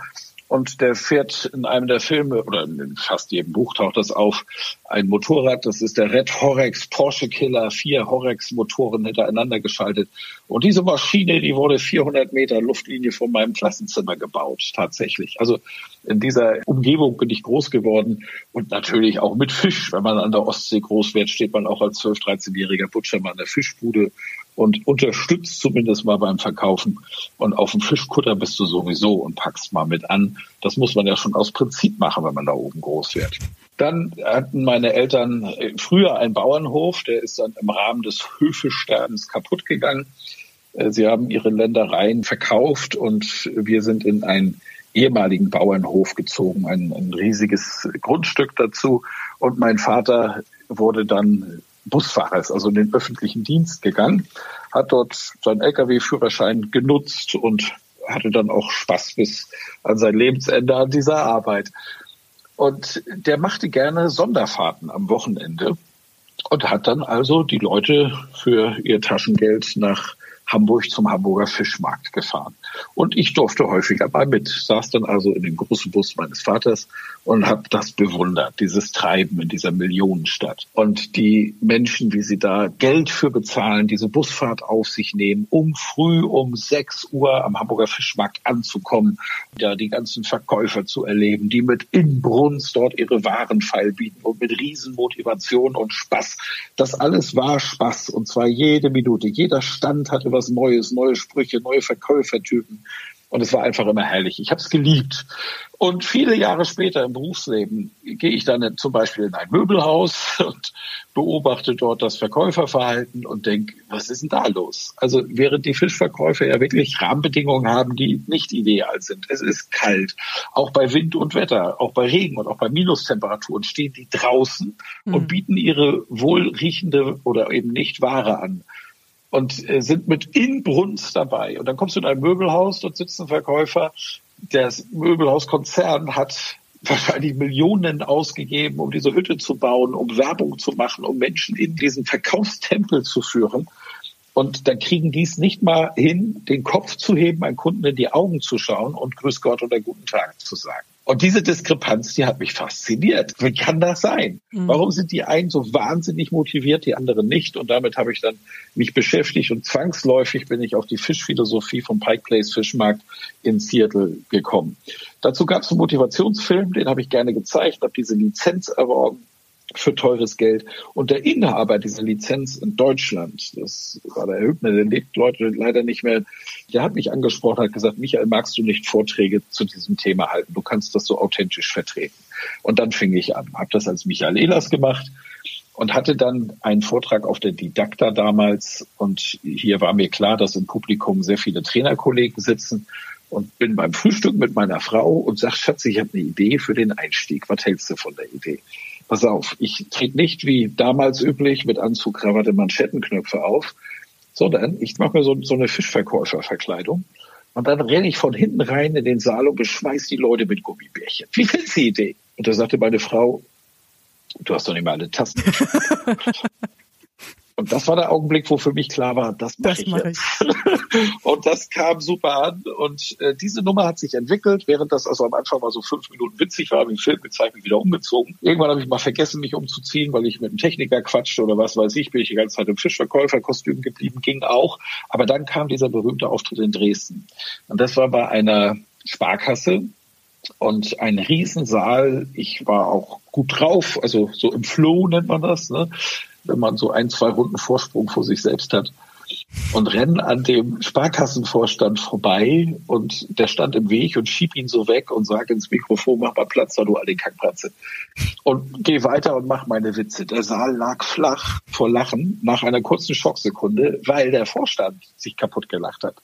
Und der fährt in einem der Filme, oder in fast jedem Buch taucht das auf, ein Motorrad, das ist der Red Horex Porsche Killer, vier Horex Motoren hintereinander geschaltet. Und diese Maschine, die wurde 400 Meter Luftlinie von meinem Klassenzimmer gebaut, tatsächlich. Also in dieser Umgebung bin ich groß geworden und natürlich auch mit Fisch. Wenn man an der Ostsee groß wird, steht man auch als 12-, 13-jähriger Butcher mal an der Fischbude und unterstützt zumindest mal beim Verkaufen. Und auf dem Fischkutter bist du sowieso und packst mal mit an. Das muss man ja schon aus Prinzip machen, wenn man da oben groß wird. Dann hatten meine Eltern früher einen Bauernhof, der ist dann im Rahmen des Höfesterbens kaputt gegangen. Äh, sie haben ihre Ländereien verkauft und wir sind in ein ehemaligen Bauernhof gezogen, ein, ein riesiges Grundstück dazu. Und mein Vater wurde dann Busfahrer, also in den öffentlichen Dienst gegangen, hat dort seinen Lkw-Führerschein genutzt und hatte dann auch Spaß bis an sein Lebensende an dieser Arbeit. Und der machte gerne Sonderfahrten am Wochenende und hat dann also die Leute für ihr Taschengeld nach Hamburg zum Hamburger Fischmarkt gefahren. Und ich durfte häufiger mal mit, saß dann also in dem großen Bus meines Vaters und habe das bewundert, dieses Treiben in dieser Millionenstadt. Und die Menschen, wie sie da Geld für bezahlen, diese Busfahrt auf sich nehmen, um früh um 6 Uhr am Hamburger Fischmarkt anzukommen, da die ganzen Verkäufer zu erleben, die mit Inbrunst dort ihre Waren feilbieten und mit Riesenmotivation und Spaß. Das alles war Spaß und zwar jede Minute. Jeder Stand hatte was Neues, neue Sprüche, neue Verkäufertypen. Und es war einfach immer herrlich. Ich habe es geliebt. Und viele Jahre später im Berufsleben gehe ich dann zum Beispiel in ein Möbelhaus [LAUGHS] und beobachte dort das Verkäuferverhalten und denke, was ist denn da los? Also während die Fischverkäufer ja wirklich Rahmenbedingungen haben, die nicht ideal sind. Es ist kalt. Auch bei Wind und Wetter, auch bei Regen und auch bei Minustemperaturen stehen die draußen mhm. und bieten ihre wohlriechende oder eben nicht Ware an und äh, sind mit Inbrunst dabei. Und dann kommst du in ein Möbelhaus, dort sitzt ein Verkäufer, das Möbelhauskonzern hat wahrscheinlich Millionen ausgegeben, um diese Hütte zu bauen, um Werbung zu machen, um Menschen in diesen Verkaufstempel zu führen. Und dann kriegen die es nicht mal hin, den Kopf zu heben, einen Kunden in die Augen zu schauen und Grüß Gott oder Guten Tag zu sagen. Und diese Diskrepanz, die hat mich fasziniert. Wie kann das sein? Mhm. Warum sind die einen so wahnsinnig motiviert, die anderen nicht? Und damit habe ich dann mich beschäftigt und zwangsläufig bin ich auf die Fischphilosophie vom Pike Place Fischmarkt in Seattle gekommen. Dazu gab es einen Motivationsfilm, den habe ich gerne gezeigt, habe diese Lizenz erworben für teures Geld. Und der Inhaber dieser Lizenz in Deutschland, das war der Hübner, der lebt Leute leider nicht mehr, der hat mich angesprochen, hat gesagt, Michael, magst du nicht Vorträge zu diesem Thema halten? Du kannst das so authentisch vertreten. Und dann fing ich an, habe das als Michael Ehlers gemacht und hatte dann einen Vortrag auf der Didakta damals. Und hier war mir klar, dass im Publikum sehr viele Trainerkollegen sitzen und bin beim Frühstück mit meiner Frau und sag, Schatz, ich habe eine Idee für den Einstieg. Was hältst du von der Idee? Pass auf, ich trete nicht wie damals üblich mit Anzug, Krawatte, Manschettenknöpfe auf, sondern ich mache mir so, so eine Fischverkäuferverkleidung und dann renne ich von hinten rein in den Saal und beschweiß die Leute mit Gummibärchen. Wie findest du die Idee? Und da sagte meine Frau, du hast doch nicht mal alle Tasten. [LAUGHS] Und das war der Augenblick, wo für mich klar war, das mache ich, mach ich. [LAUGHS] und das kam super an. Und äh, diese Nummer hat sich entwickelt, während das also am Anfang mal so fünf Minuten witzig war, habe ich den Film gezeigt und wieder umgezogen. Irgendwann habe ich mal vergessen, mich umzuziehen, weil ich mit einem Techniker quatschte oder was weiß ich, bin ich die ganze Zeit im Fischverkäuferkostüm geblieben, ging auch. Aber dann kam dieser berühmte Auftritt in Dresden. Und das war bei einer Sparkasse, und ein Riesensaal. Ich war auch gut drauf, also so im Flow nennt man das. Ne? Wenn man so ein, zwei Runden Vorsprung vor sich selbst hat und rennen an dem Sparkassenvorstand vorbei und der stand im Weg und schieb ihn so weg und sag ins Mikrofon, mach mal Platz, da du alle Kackpratze. Und geh weiter und mach meine Witze. Der Saal lag flach vor Lachen nach einer kurzen Schocksekunde, weil der Vorstand sich kaputt gelacht hat.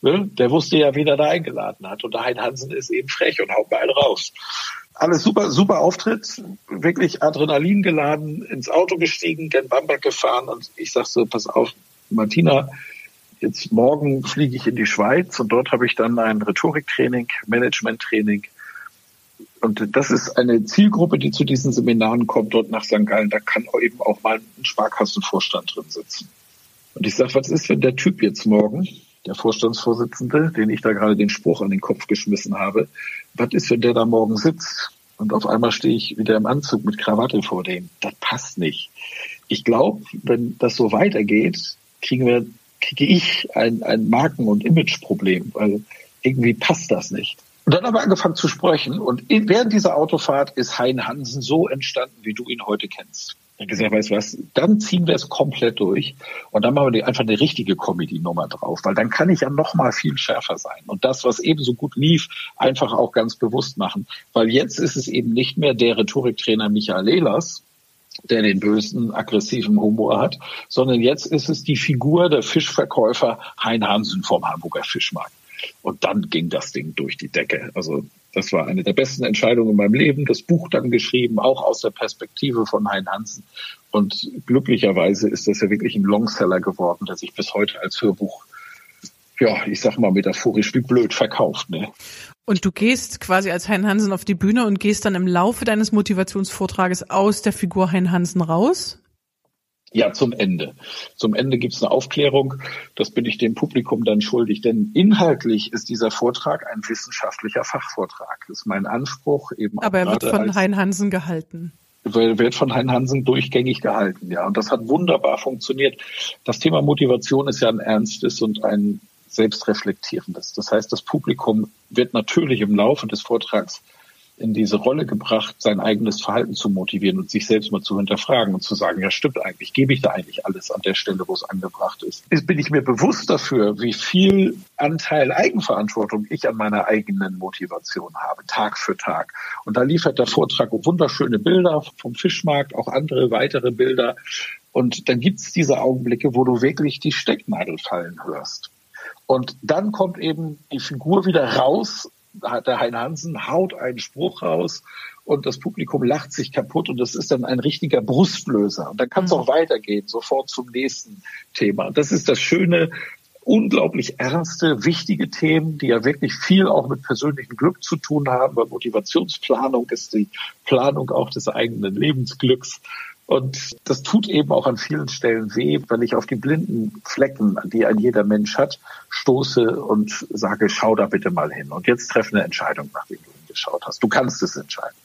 Ne? Der wusste ja, wie er da eingeladen hat. Und der Hein Hansen ist eben frech und haut mal raus alles super, super Auftritt, wirklich Adrenalin geladen, ins Auto gestiegen, gen Bamberg gefahren und ich sag so, pass auf, Martina, jetzt morgen fliege ich in die Schweiz und dort habe ich dann ein Rhetoriktraining, Managementtraining. Und das ist eine Zielgruppe, die zu diesen Seminaren kommt, dort nach St. Gallen. Da kann eben auch mal ein Sparkassenvorstand drin sitzen. Und ich sage, was ist, wenn der Typ jetzt morgen der Vorstandsvorsitzende, den ich da gerade den Spruch an den Kopf geschmissen habe, was ist, wenn der da morgen sitzt und auf einmal stehe ich wieder im Anzug mit Krawatte vor dem? Das passt nicht. Ich glaube, wenn das so weitergeht, kriegen wir, kriege ich ein, ein Marken- und Imageproblem, weil irgendwie passt das nicht. Und dann haben wir angefangen zu sprechen und während dieser Autofahrt ist Hein Hansen so entstanden, wie du ihn heute kennst gesagt, weißt du was, dann ziehen wir es komplett durch und dann machen wir einfach eine richtige Comedy-Nummer drauf, weil dann kann ich ja noch mal viel schärfer sein und das, was eben so gut lief, einfach auch ganz bewusst machen, weil jetzt ist es eben nicht mehr der Rhetoriktrainer Michael Ehlers, der den bösen, aggressiven Humor hat, sondern jetzt ist es die Figur der Fischverkäufer Hein Hansen vom Hamburger Fischmarkt. Und dann ging das Ding durch die Decke. Also das war eine der besten Entscheidungen in meinem Leben. Das Buch dann geschrieben, auch aus der Perspektive von Hein Hansen. Und glücklicherweise ist das ja wirklich ein Longseller geworden, der sich bis heute als Hörbuch, ja, ich sag mal metaphorisch wie blöd verkauft. Ne? Und du gehst quasi als Hein Hansen auf die Bühne und gehst dann im Laufe deines Motivationsvortrages aus der Figur Hein Hansen raus? Ja, zum Ende. Zum Ende gibt's eine Aufklärung. Das bin ich dem Publikum dann schuldig. Denn inhaltlich ist dieser Vortrag ein wissenschaftlicher Fachvortrag. Das ist mein Anspruch eben. Aber er wird von Hein Hansen gehalten wird von Hein Hansen durchgängig gehalten, ja. Und das hat wunderbar funktioniert. Das Thema Motivation ist ja ein ernstes und ein selbstreflektierendes. Das heißt, das Publikum wird natürlich im Laufe des Vortrags in diese Rolle gebracht, sein eigenes Verhalten zu motivieren und sich selbst mal zu hinterfragen und zu sagen, ja stimmt eigentlich, gebe ich da eigentlich alles an der Stelle, wo es angebracht ist. Jetzt bin ich mir bewusst dafür, wie viel Anteil Eigenverantwortung ich an meiner eigenen Motivation habe, Tag für Tag. Und da liefert der Vortrag wunderschöne Bilder vom Fischmarkt, auch andere weitere Bilder. Und dann gibt es diese Augenblicke, wo du wirklich die Stecknadel fallen hörst. Und dann kommt eben die Figur wieder raus der Hein Hansen haut einen Spruch raus und das Publikum lacht sich kaputt und das ist dann ein richtiger Brustlöser. Und dann kann es mhm. auch weitergehen, sofort zum nächsten Thema. Das ist das Schöne, unglaublich ernste, wichtige Themen, die ja wirklich viel auch mit persönlichem Glück zu tun haben, weil Motivationsplanung ist die Planung auch des eigenen Lebensglücks. Und das tut eben auch an vielen Stellen weh, wenn ich auf die blinden Flecken, die ein jeder Mensch hat, stoße und sage, schau da bitte mal hin. Und jetzt treffe eine Entscheidung, nachdem du hingeschaut hast. Du kannst es entscheiden.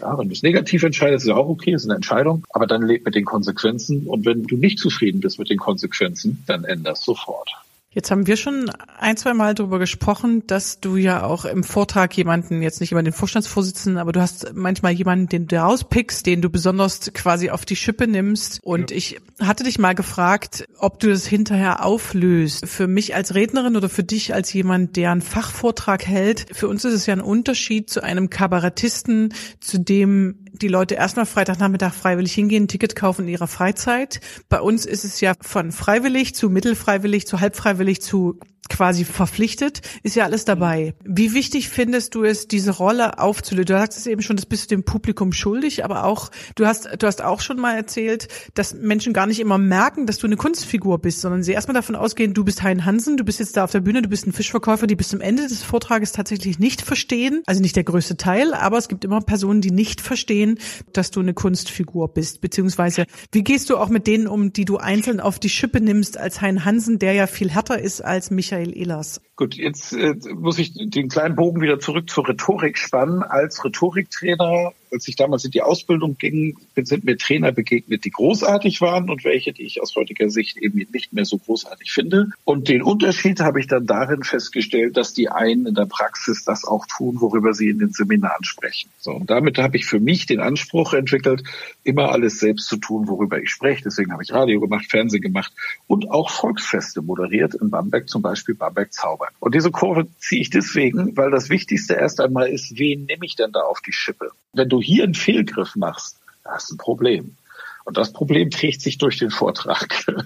Ja, wenn du es negativ entscheidest, ist ja auch okay, ist eine Entscheidung, aber dann leb mit den Konsequenzen. Und wenn du nicht zufrieden bist mit den Konsequenzen, dann änderst sofort. Jetzt haben wir schon ein, zwei Mal darüber gesprochen, dass du ja auch im Vortrag jemanden, jetzt nicht immer den Vorstandsvorsitzenden, aber du hast manchmal jemanden, den du rauspickst, den du besonders quasi auf die Schippe nimmst. Und ja. ich hatte dich mal gefragt, ob du das hinterher auflöst. Für mich als Rednerin oder für dich als jemand, der einen Fachvortrag hält, für uns ist es ja ein Unterschied zu einem Kabarettisten, zu dem die Leute erstmal Freitagnachmittag freiwillig hingehen, Ticket kaufen in ihrer Freizeit. Bei uns ist es ja von freiwillig zu mittelfreiwillig zu halbfreiwillig zu quasi verpflichtet, ist ja alles dabei. Wie wichtig findest du es, diese Rolle aufzulösen? Du sagst es eben schon, das bist du dem Publikum schuldig, aber auch, du hast, du hast auch schon mal erzählt, dass Menschen gar nicht immer merken, dass du eine Kunstfigur bist, sondern sie erstmal davon ausgehen, du bist Hein Hansen, du bist jetzt da auf der Bühne, du bist ein Fischverkäufer, die bis zum Ende des Vortrages tatsächlich nicht verstehen, also nicht der größte Teil, aber es gibt immer Personen, die nicht verstehen, dass du eine Kunstfigur bist, beziehungsweise wie gehst du auch mit denen um, die du einzeln auf die Schippe nimmst als Hein Hansen, der ja viel härter ist als Michael Michael Ehlers. Gut, jetzt äh, muss ich den kleinen Bogen wieder zurück zur Rhetorik spannen. Als Rhetoriktrainer als ich damals in die Ausbildung ging, sind mir Trainer begegnet, die großartig waren und welche, die ich aus heutiger Sicht eben nicht mehr so großartig finde. Und den Unterschied habe ich dann darin festgestellt, dass die einen in der Praxis das auch tun, worüber sie in den Seminaren sprechen. So, und damit habe ich für mich den Anspruch entwickelt, immer alles selbst zu tun, worüber ich spreche. Deswegen habe ich Radio gemacht, Fernsehen gemacht und auch Volksfeste moderiert in Bamberg, zum Beispiel Bamberg Zauber. Und diese Kurve ziehe ich deswegen, weil das Wichtigste erst einmal ist, wen nehme ich denn da auf die Schippe? Wenn du hier einen Fehlgriff machst, hast du ein Problem. Und das Problem trägt sich durch den Vortrag. [LAUGHS]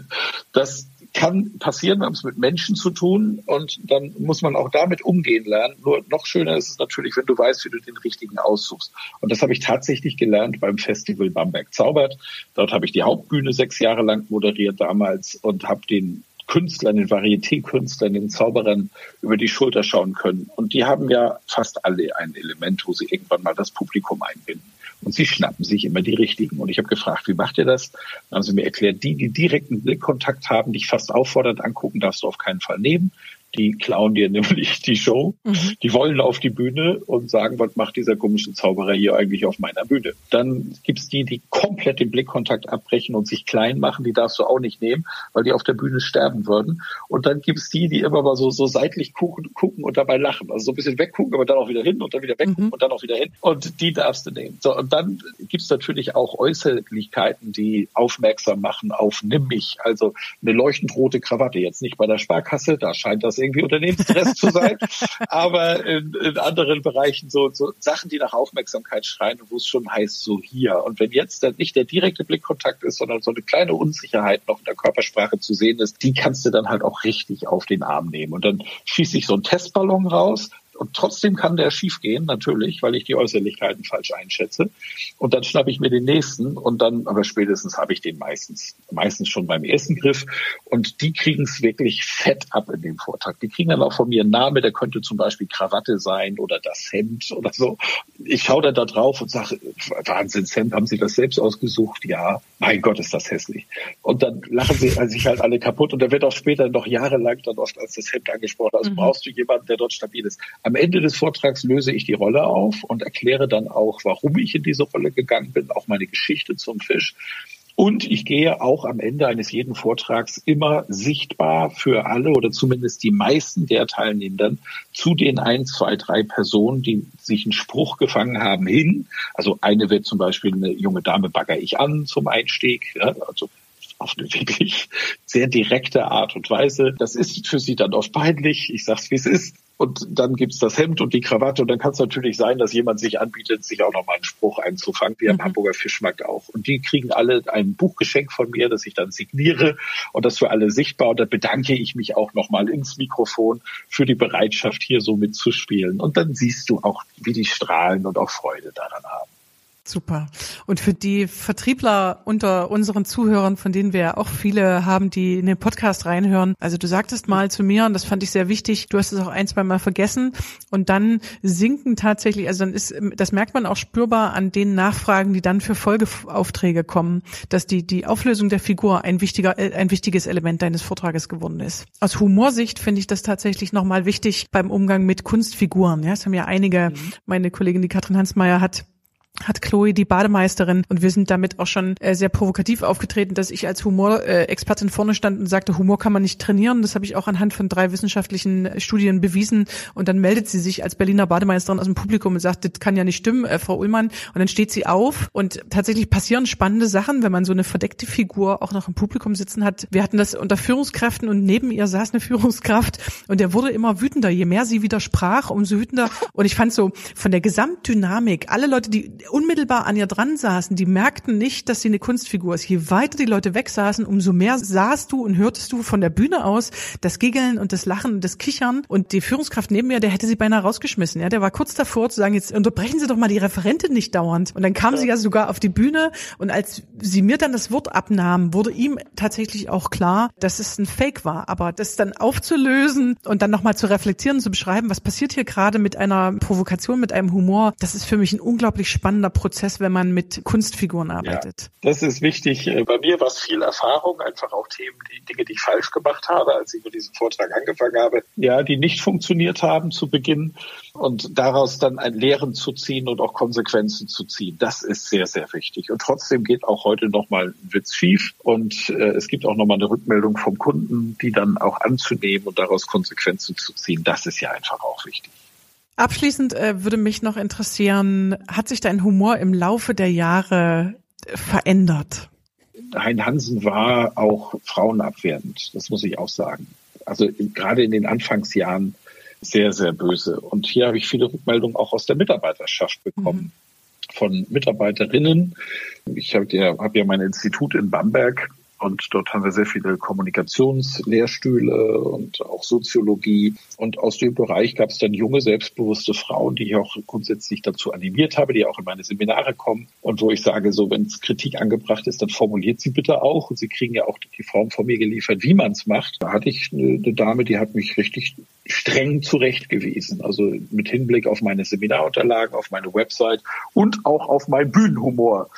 Das kann passieren, wir haben es mit Menschen zu tun und dann muss man auch damit umgehen lernen. Nur noch schöner ist es natürlich, wenn du weißt, wie du den richtigen aussuchst. Und das habe ich tatsächlich gelernt beim Festival Bamberg Zaubert. Dort habe ich die Hauptbühne sechs Jahre lang moderiert damals und habe den Künstlern, den Varieté-Künstlern, den Zauberern über die Schulter schauen können. Und die haben ja fast alle ein Element, wo sie irgendwann mal das Publikum einbinden. Und sie schnappen sich immer die richtigen. Und ich habe gefragt, wie macht ihr das? Dann haben sie mir erklärt, die, die direkten Blickkontakt haben, dich fast auffordernd angucken, darfst du auf keinen Fall nehmen die klauen dir nämlich die Show. Mhm. Die wollen auf die Bühne und sagen, was macht dieser komische Zauberer hier eigentlich auf meiner Bühne? Dann gibt's die, die komplett den Blickkontakt abbrechen und sich klein machen. Die darfst du auch nicht nehmen, weil die auf der Bühne sterben würden. Und dann gibt's die, die immer mal so, so seitlich gucken, gucken und dabei lachen. Also so ein bisschen weggucken, aber dann auch wieder hin und dann wieder weggucken mhm. und dann auch wieder hin. Und die darfst du nehmen. So, und dann gibt's natürlich auch Äußerlichkeiten, die aufmerksam machen auf nimm mich. Also eine leuchtend rote Krawatte. Jetzt nicht bei der Sparkasse, da scheint das irgendwie Unternehmensstress zu sein. [LAUGHS] Aber in, in anderen Bereichen so, so Sachen, die nach Aufmerksamkeit schreien, wo es schon heißt, so hier. Und wenn jetzt dann nicht der direkte Blickkontakt ist, sondern so eine kleine Unsicherheit noch in der Körpersprache zu sehen ist, die kannst du dann halt auch richtig auf den Arm nehmen. Und dann schieße ich so einen Testballon raus, und trotzdem kann der schiefgehen, natürlich, weil ich die Äußerlichkeiten falsch einschätze. Und dann schnappe ich mir den nächsten und dann, aber spätestens habe ich den meistens, meistens schon beim ersten Griff. Und die kriegen es wirklich fett ab in dem Vortrag. Die kriegen dann auch von mir einen Namen, der könnte zum Beispiel Krawatte sein oder das Hemd oder so. Ich schaue dann da drauf und sage, Wahnsinnshemd, haben Sie das selbst ausgesucht? Ja, mein Gott, ist das hässlich. Und dann lachen sie sich halt alle kaputt. Und da wird auch später noch jahrelang dann oft als das Hemd angesprochen. Also mhm. brauchst du jemanden, der dort stabil ist. Am Ende des Vortrags löse ich die Rolle auf und erkläre dann auch, warum ich in diese Rolle gegangen bin, auch meine Geschichte zum Fisch. Und ich gehe auch am Ende eines jeden Vortrags immer sichtbar für alle oder zumindest die meisten der Teilnehmenden zu den ein, zwei, drei Personen, die sich einen Spruch gefangen haben, hin. Also eine wird zum Beispiel eine junge Dame bagger ich an zum Einstieg. Ja, also auf eine wirklich sehr direkte Art und Weise. Das ist für sie dann oft peinlich. Ich sag's, wie es ist. Und dann gibt's das Hemd und die Krawatte. Und dann kann es natürlich sein, dass jemand sich anbietet, sich auch nochmal einen Spruch einzufangen, wie am mhm. Hamburger Fischmarkt auch. Und die kriegen alle ein Buchgeschenk von mir, das ich dann signiere und das für alle sichtbar. Und da bedanke ich mich auch nochmal ins Mikrofon für die Bereitschaft, hier so mitzuspielen. Und dann siehst du auch, wie die strahlen und auch Freude daran haben. Super. Und für die Vertriebler unter unseren Zuhörern, von denen wir ja auch viele haben, die in den Podcast reinhören. Also du sagtest mal zu mir, und das fand ich sehr wichtig, du hast es auch ein, zwei Mal vergessen. Und dann sinken tatsächlich, also dann ist, das merkt man auch spürbar an den Nachfragen, die dann für Folgeaufträge kommen, dass die, die Auflösung der Figur ein wichtiger, äh, ein wichtiges Element deines Vortrages geworden ist. Aus Humorsicht finde ich das tatsächlich nochmal wichtig beim Umgang mit Kunstfiguren. Ja, es haben ja einige, mhm. meine Kollegin, die Katrin Hansmeier hat hat Chloe die Bademeisterin und wir sind damit auch schon äh, sehr provokativ aufgetreten, dass ich als Humorexpertin vorne stand und sagte, Humor kann man nicht trainieren. Das habe ich auch anhand von drei wissenschaftlichen Studien bewiesen. Und dann meldet sie sich als Berliner Bademeisterin aus dem Publikum und sagt, das kann ja nicht stimmen, äh, Frau Ullmann. Und dann steht sie auf und tatsächlich passieren spannende Sachen, wenn man so eine verdeckte Figur auch noch im Publikum sitzen hat. Wir hatten das unter Führungskräften und neben ihr saß eine Führungskraft und der wurde immer wütender. Je mehr sie widersprach, umso wütender. Und ich fand so von der Gesamtdynamik, alle Leute, die unmittelbar an ihr dran saßen, die merkten nicht, dass sie eine Kunstfigur ist. Je weiter die Leute weg saßen, umso mehr sahst du und hörtest du von der Bühne aus das Giggeln und das Lachen und das Kichern. Und die Führungskraft neben mir, der hätte sie beinahe rausgeschmissen. Ja, der war kurz davor zu sagen, jetzt unterbrechen Sie doch mal die Referentin nicht dauernd. Und dann kam ja. sie ja sogar auf die Bühne und als sie mir dann das Wort abnahm, wurde ihm tatsächlich auch klar, dass es ein Fake war. Aber das dann aufzulösen und dann nochmal zu reflektieren, zu beschreiben, was passiert hier gerade mit einer Provokation, mit einem Humor, das ist für mich ein unglaublich spannendes spannender Prozess, wenn man mit Kunstfiguren arbeitet. Ja, das ist wichtig. Äh, bei mir war es viel Erfahrung, einfach auch Themen, die Dinge, die ich falsch gemacht habe, als ich mit diesem Vortrag angefangen habe, ja, die nicht funktioniert haben zu Beginn und daraus dann ein Lehren zu ziehen und auch Konsequenzen zu ziehen. Das ist sehr, sehr wichtig. Und trotzdem geht auch heute nochmal ein Witz schief und äh, es gibt auch nochmal eine Rückmeldung vom Kunden, die dann auch anzunehmen und daraus Konsequenzen zu ziehen. Das ist ja einfach auch wichtig. Abschließend äh, würde mich noch interessieren, hat sich dein Humor im Laufe der Jahre äh, verändert? Hein Hansen war auch frauenabwertend, das muss ich auch sagen. Also gerade in den Anfangsjahren sehr, sehr böse. Und hier habe ich viele Rückmeldungen auch aus der Mitarbeiterschaft bekommen. Mhm von Mitarbeiterinnen. Ich habe ja, hab ja mein Institut in Bamberg und dort haben wir sehr viele Kommunikationslehrstühle und auch Soziologie. Und aus dem Bereich gab es dann junge, selbstbewusste Frauen, die ich auch grundsätzlich dazu animiert habe, die auch in meine Seminare kommen. Und wo ich sage, so wenn es Kritik angebracht ist, dann formuliert sie bitte auch. Und sie kriegen ja auch die Form von mir geliefert, wie man es macht. Da hatte ich eine, Dame, die hat mich richtig streng zurechtgewiesen. Also mit Hinblick auf meine Seminarunterlagen, auf meine Website und auch auf meinen Bühnenhumor.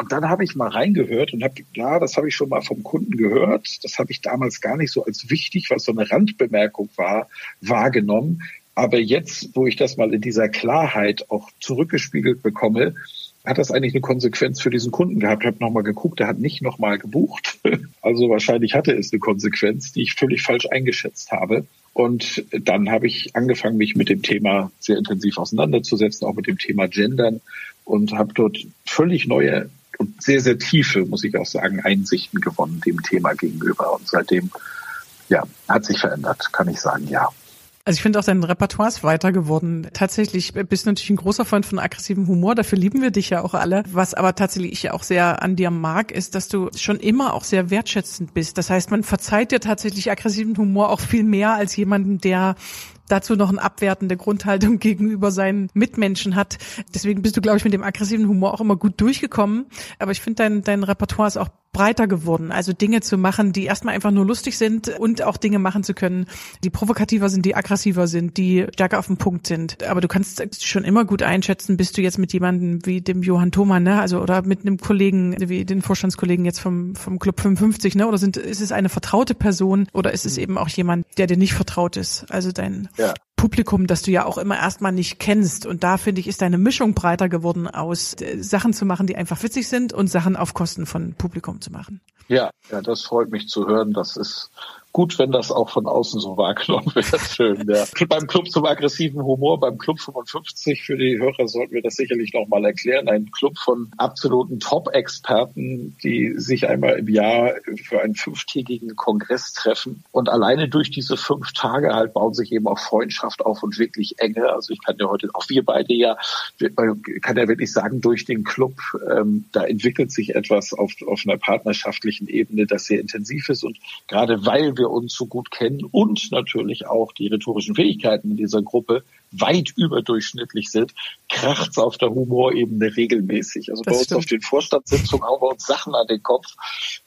Und dann habe ich mal reingehört und habe, ja, das habe ich schon mal vom Kunden gehört. Das habe ich damals gar nicht so als wichtig, was so eine Randbemerkung war, wahrgenommen. Aber jetzt, wo ich das mal in dieser Klarheit auch zurückgespiegelt bekomme, hat das eigentlich eine Konsequenz für diesen Kunden gehabt. Ich habe nochmal geguckt, der hat nicht nochmal gebucht. [LAUGHS] Also wahrscheinlich hatte es eine Konsequenz, die ich völlig falsch eingeschätzt habe. Und dann habe ich angefangen, mich mit dem Thema sehr intensiv auseinanderzusetzen, auch mit dem Thema Gendern und habe dort völlig neue und sehr, sehr tiefe, muss ich auch sagen, Einsichten gewonnen dem Thema gegenüber. Und seitdem ja, hat sich verändert, kann ich sagen, ja. Also ich finde auch dein Repertoire ist weiter geworden. Tatsächlich bist du natürlich ein großer Freund von aggressivem Humor, dafür lieben wir dich ja auch alle. Was aber tatsächlich ich ja auch sehr an dir mag, ist, dass du schon immer auch sehr wertschätzend bist. Das heißt, man verzeiht dir tatsächlich aggressiven Humor auch viel mehr als jemanden, der dazu noch eine abwertende Grundhaltung [LAUGHS] gegenüber seinen Mitmenschen hat. Deswegen bist du, glaube ich, mit dem aggressiven Humor auch immer gut durchgekommen. Aber ich finde, dein, dein Repertoire ist auch breiter geworden. Also Dinge zu machen, die erstmal einfach nur lustig sind und auch Dinge machen zu können, die provokativer sind, die aggressiver sind, die stärker auf den Punkt sind. Aber du kannst schon immer gut einschätzen, bist du jetzt mit jemandem wie dem Johann Thoman, ne? Also oder mit einem Kollegen, wie den Vorstandskollegen jetzt vom, vom Club 55, ne? Oder sind, ist es eine vertraute Person oder ist es eben auch jemand, der dir nicht vertraut ist? Also dein ja. Publikum, das du ja auch immer erstmal nicht kennst. Und da finde ich, ist deine Mischung breiter geworden aus äh, Sachen zu machen, die einfach witzig sind und Sachen auf Kosten von Publikum zu machen. Ja, ja, das freut mich zu hören. Das ist gut, wenn das auch von außen so wahrgenommen wird. Schön, ja. [LAUGHS] beim Club zum aggressiven Humor, beim Club 55, für die Hörer sollten wir das sicherlich nochmal erklären. Ein Club von absoluten Top-Experten, die sich einmal im Jahr für einen fünftägigen Kongress treffen. Und alleine durch diese fünf Tage halt bauen sich eben auch Freundschaft auf und wirklich enge. Also ich kann ja heute, auch wir beide ja, kann ja wirklich sagen, durch den Club, ähm, da entwickelt sich etwas auf, auf einer partnerschaftlichen Ebene, das sehr intensiv ist. Und gerade weil wir uns so gut kennen und natürlich auch die rhetorischen Fähigkeiten dieser Gruppe weit überdurchschnittlich sind, kracht's auf der Humorebene regelmäßig. Also das bei uns stimmt. auf den Vorstandssitzungen hauen wir uns Sachen an den Kopf.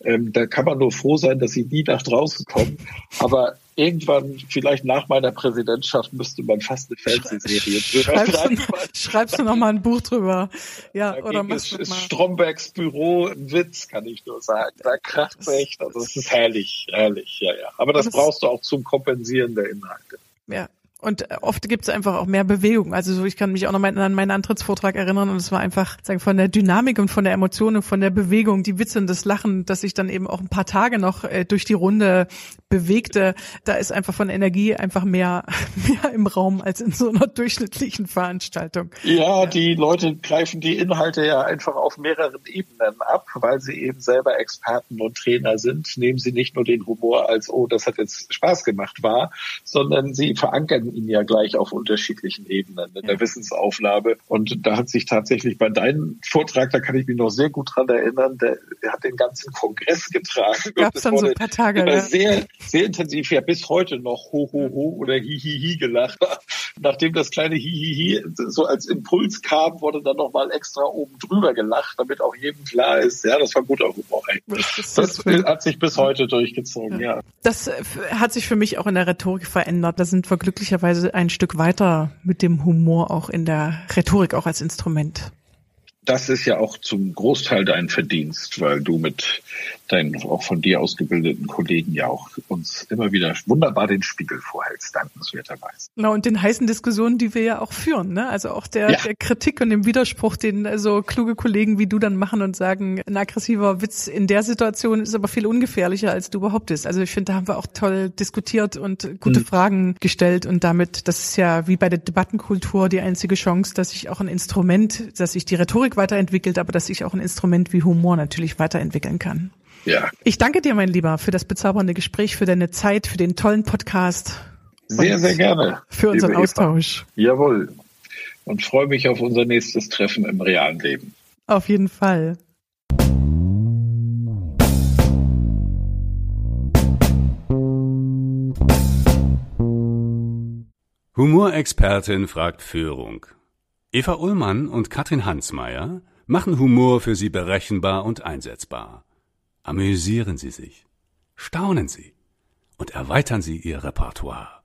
Ähm, da kann man nur froh sein, dass sie nie nach draußen kommen. Aber irgendwann, vielleicht nach meiner Präsidentschaft, müsste man fast eine Fernsehserie [LAUGHS] drüber schreiben. Schreibst du noch mal ein Buch drüber? Ja, Dagegen oder machst ist, ist Strombergs Büro ein Witz, kann ich nur sagen. Da kracht's echt. Also es ist herrlich, herrlich, ja, ja. Aber das, das brauchst du auch zum Kompensieren der Inhalte. Ja, und oft gibt es einfach auch mehr Bewegung. Also so, ich kann mich auch noch mal an meinen Antrittsvortrag erinnern und es war einfach sagen von der Dynamik und von der Emotion und von der Bewegung, die Witze und das Lachen, dass ich dann eben auch ein paar Tage noch äh, durch die Runde bewegte. Da ist einfach von Energie einfach mehr, [LAUGHS] mehr im Raum als in so einer durchschnittlichen Veranstaltung. Ja, die Leute greifen die Inhalte ja einfach auf mehreren Ebenen ab, weil sie eben selber Experten und Trainer sind. Nehmen sie nicht nur den Humor als, oh, das hat jetzt Spaß gemacht, wahr, sondern sie verankern ihn ja gleich auf unterschiedlichen Ebenen in der Wissensaufnahme. Und da hat sich tatsächlich bei deinem Vortrag, da kann ich mich noch sehr gut dran erinnern, der, der hat den ganzen Kongress getragen. Gab es dann so ein paar Tage. Ja. Sehr, sehr intensiv, ja bis heute noch ho, ho, ho oder hi, hi, hi gelacht. [LAUGHS] Nachdem das kleine hi, hi, hi so als Impuls kam, wurde dann nochmal extra oben drüber gelacht, damit auch jedem klar ist, ja, das war guter Humor. Das, das hat sich bis heute durchgezogen, ja. ja. Das äh, hat sich für mich auch in der Rhetorik verändert. Da sind wir glücklicherweise ein Stück weiter mit dem Humor auch in der Rhetorik, auch als Instrument das ist ja auch zum Großteil dein Verdienst, weil du mit deinen auch von dir ausgebildeten Kollegen ja auch uns immer wieder wunderbar den Spiegel vorhältst, dankenswerterweise. Genau, und den heißen Diskussionen, die wir ja auch führen, ne? Also auch der, ja. der Kritik und dem Widerspruch, den so kluge Kollegen wie du dann machen und sagen, ein aggressiver Witz in der Situation ist aber viel ungefährlicher, als du behauptest. Also ich finde, da haben wir auch toll diskutiert und gute mhm. Fragen gestellt und damit, das ist ja wie bei der Debattenkultur die einzige Chance, dass sich auch ein Instrument, dass sich die Rhetorik weiterentwickelt, aber dass sich auch ein Instrument wie Humor natürlich weiterentwickeln kann. Ja. Ich danke dir, mein Lieber, für das bezaubernde Gespräch, für deine Zeit, für den tollen Podcast. Sehr, sehr gerne. Für unseren Austausch. Eva. Jawohl. Und freue mich auf unser nächstes Treffen im realen Leben. Auf jeden Fall. Humorexpertin fragt Führung. Eva Ullmann und Katrin Hansmeier machen Humor für Sie berechenbar und einsetzbar. Amüsieren Sie sich, staunen Sie und erweitern Sie Ihr Repertoire.